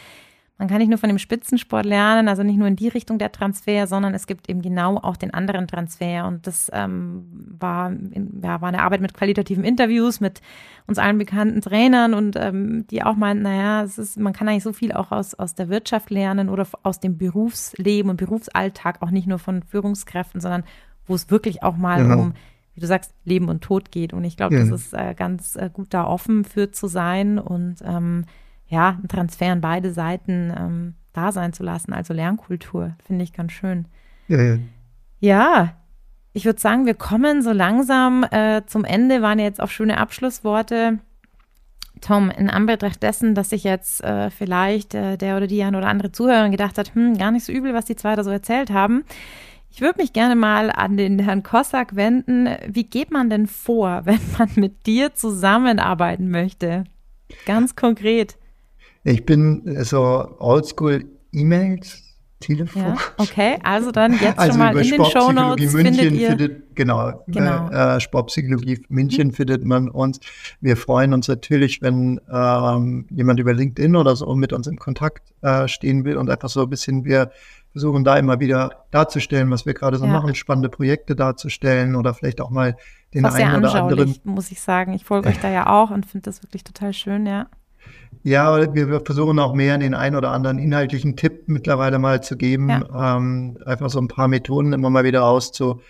man kann nicht nur von dem Spitzensport lernen, also nicht nur in die Richtung der Transfer, sondern es gibt eben genau auch den anderen Transfer. Und das ähm, war, ja, war eine Arbeit mit qualitativen Interviews mit uns allen bekannten Trainern und ähm, die auch meinten, naja, es ist, man kann eigentlich so viel auch aus, aus der Wirtschaft lernen oder aus dem Berufsleben und Berufsalltag, auch nicht nur von Führungskräften, sondern wo es wirklich auch mal genau. um wie du sagst, Leben und Tod geht. Und ich glaube, ja. das ist äh, ganz äh, gut da offen für zu sein und ähm, ja, ein Transfer an beide Seiten ähm, da sein zu lassen, also Lernkultur, finde ich ganz schön. Ja, ja. ja ich würde sagen, wir kommen so langsam äh, zum Ende, waren jetzt auch schöne Abschlussworte. Tom, in Anbetracht dessen, dass sich jetzt äh, vielleicht äh, der oder die ein oder andere Zuhörer gedacht hat, hm, gar nicht so übel, was die zwei da so erzählt haben. Ich würde mich gerne mal an den Herrn Kossack wenden. Wie geht man denn vor, wenn man mit dir zusammenarbeiten möchte? Ganz konkret. Ich bin so oldschool E-Mails, Telefon. Ja, okay, also dann jetzt also schon mal in den Show Notes findet ihr. Findet, genau, genau. Äh, Sportpsychologie München mhm. findet man uns. Wir freuen uns natürlich, wenn ähm, jemand über LinkedIn oder so mit uns in Kontakt äh, stehen will und einfach so ein bisschen wir versuchen da immer wieder darzustellen, was wir gerade so ja. machen, spannende Projekte darzustellen oder vielleicht auch mal den einen oder anderen. muss ich sagen. Ich folge euch da ja auch und finde das wirklich total schön, ja. Ja, wir, versuchen auch mehr den einen oder anderen inhaltlichen Tipp mittlerweile mal zu geben. Ja. Ähm, einfach so ein paar Methoden immer mal wieder auszu,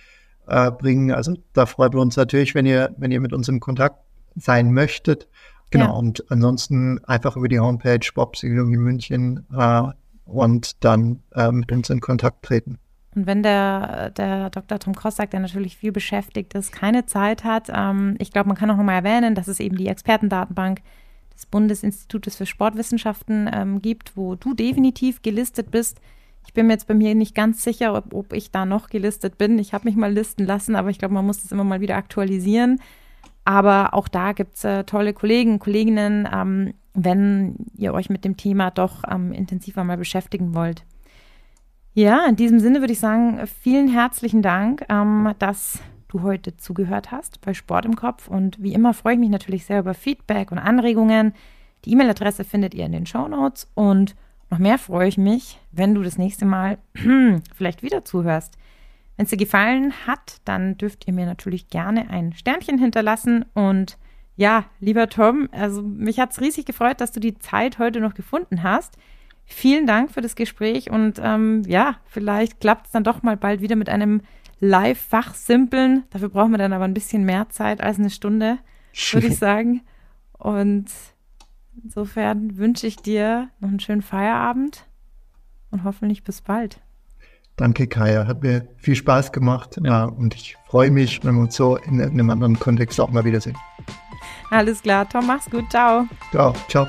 äh, bringen. Also da freuen wir uns natürlich, wenn ihr, wenn ihr mit uns im Kontakt sein möchtet. Genau, ja. und ansonsten einfach über die Homepage Sportpsychologie München äh, und dann äh, mit uns in Kontakt treten. Und wenn der, der Dr. Tom Kossack, der natürlich viel beschäftigt ist, keine Zeit hat, ähm, ich glaube, man kann auch nochmal erwähnen, dass es eben die Expertendatenbank des Bundesinstitutes für Sportwissenschaften ähm, gibt, wo du definitiv gelistet bist. Ich bin mir jetzt bei mir nicht ganz sicher, ob, ob ich da noch gelistet bin. Ich habe mich mal listen lassen, aber ich glaube, man muss das immer mal wieder aktualisieren. Aber auch da gibt es äh, tolle Kollegen, Kolleginnen, ähm, wenn ihr euch mit dem Thema doch ähm, intensiver mal beschäftigen wollt. Ja, in diesem Sinne würde ich sagen, vielen herzlichen Dank, ähm, dass du heute zugehört hast bei Sport im Kopf. Und wie immer freue ich mich natürlich sehr über Feedback und Anregungen. Die E-Mail-Adresse findet ihr in den Show Notes. Und noch mehr freue ich mich, wenn du das nächste Mal vielleicht wieder zuhörst. Wenn es dir gefallen hat, dann dürft ihr mir natürlich gerne ein Sternchen hinterlassen. Und ja, lieber Tom, also mich hat es riesig gefreut, dass du die Zeit heute noch gefunden hast. Vielen Dank für das Gespräch und ähm, ja, vielleicht klappt es dann doch mal bald wieder mit einem Live-Fachsimpeln. Dafür brauchen wir dann aber ein bisschen mehr Zeit als eine Stunde, würde ich sagen. Und insofern wünsche ich dir noch einen schönen Feierabend und hoffentlich bis bald. Danke, Kaya. Hat mir viel Spaß gemacht. Ja, und ich freue mich, wenn wir uns so in einem anderen Kontext auch mal wiedersehen. Alles klar. Tom, mach's gut. Ciao. Ciao. Ciao.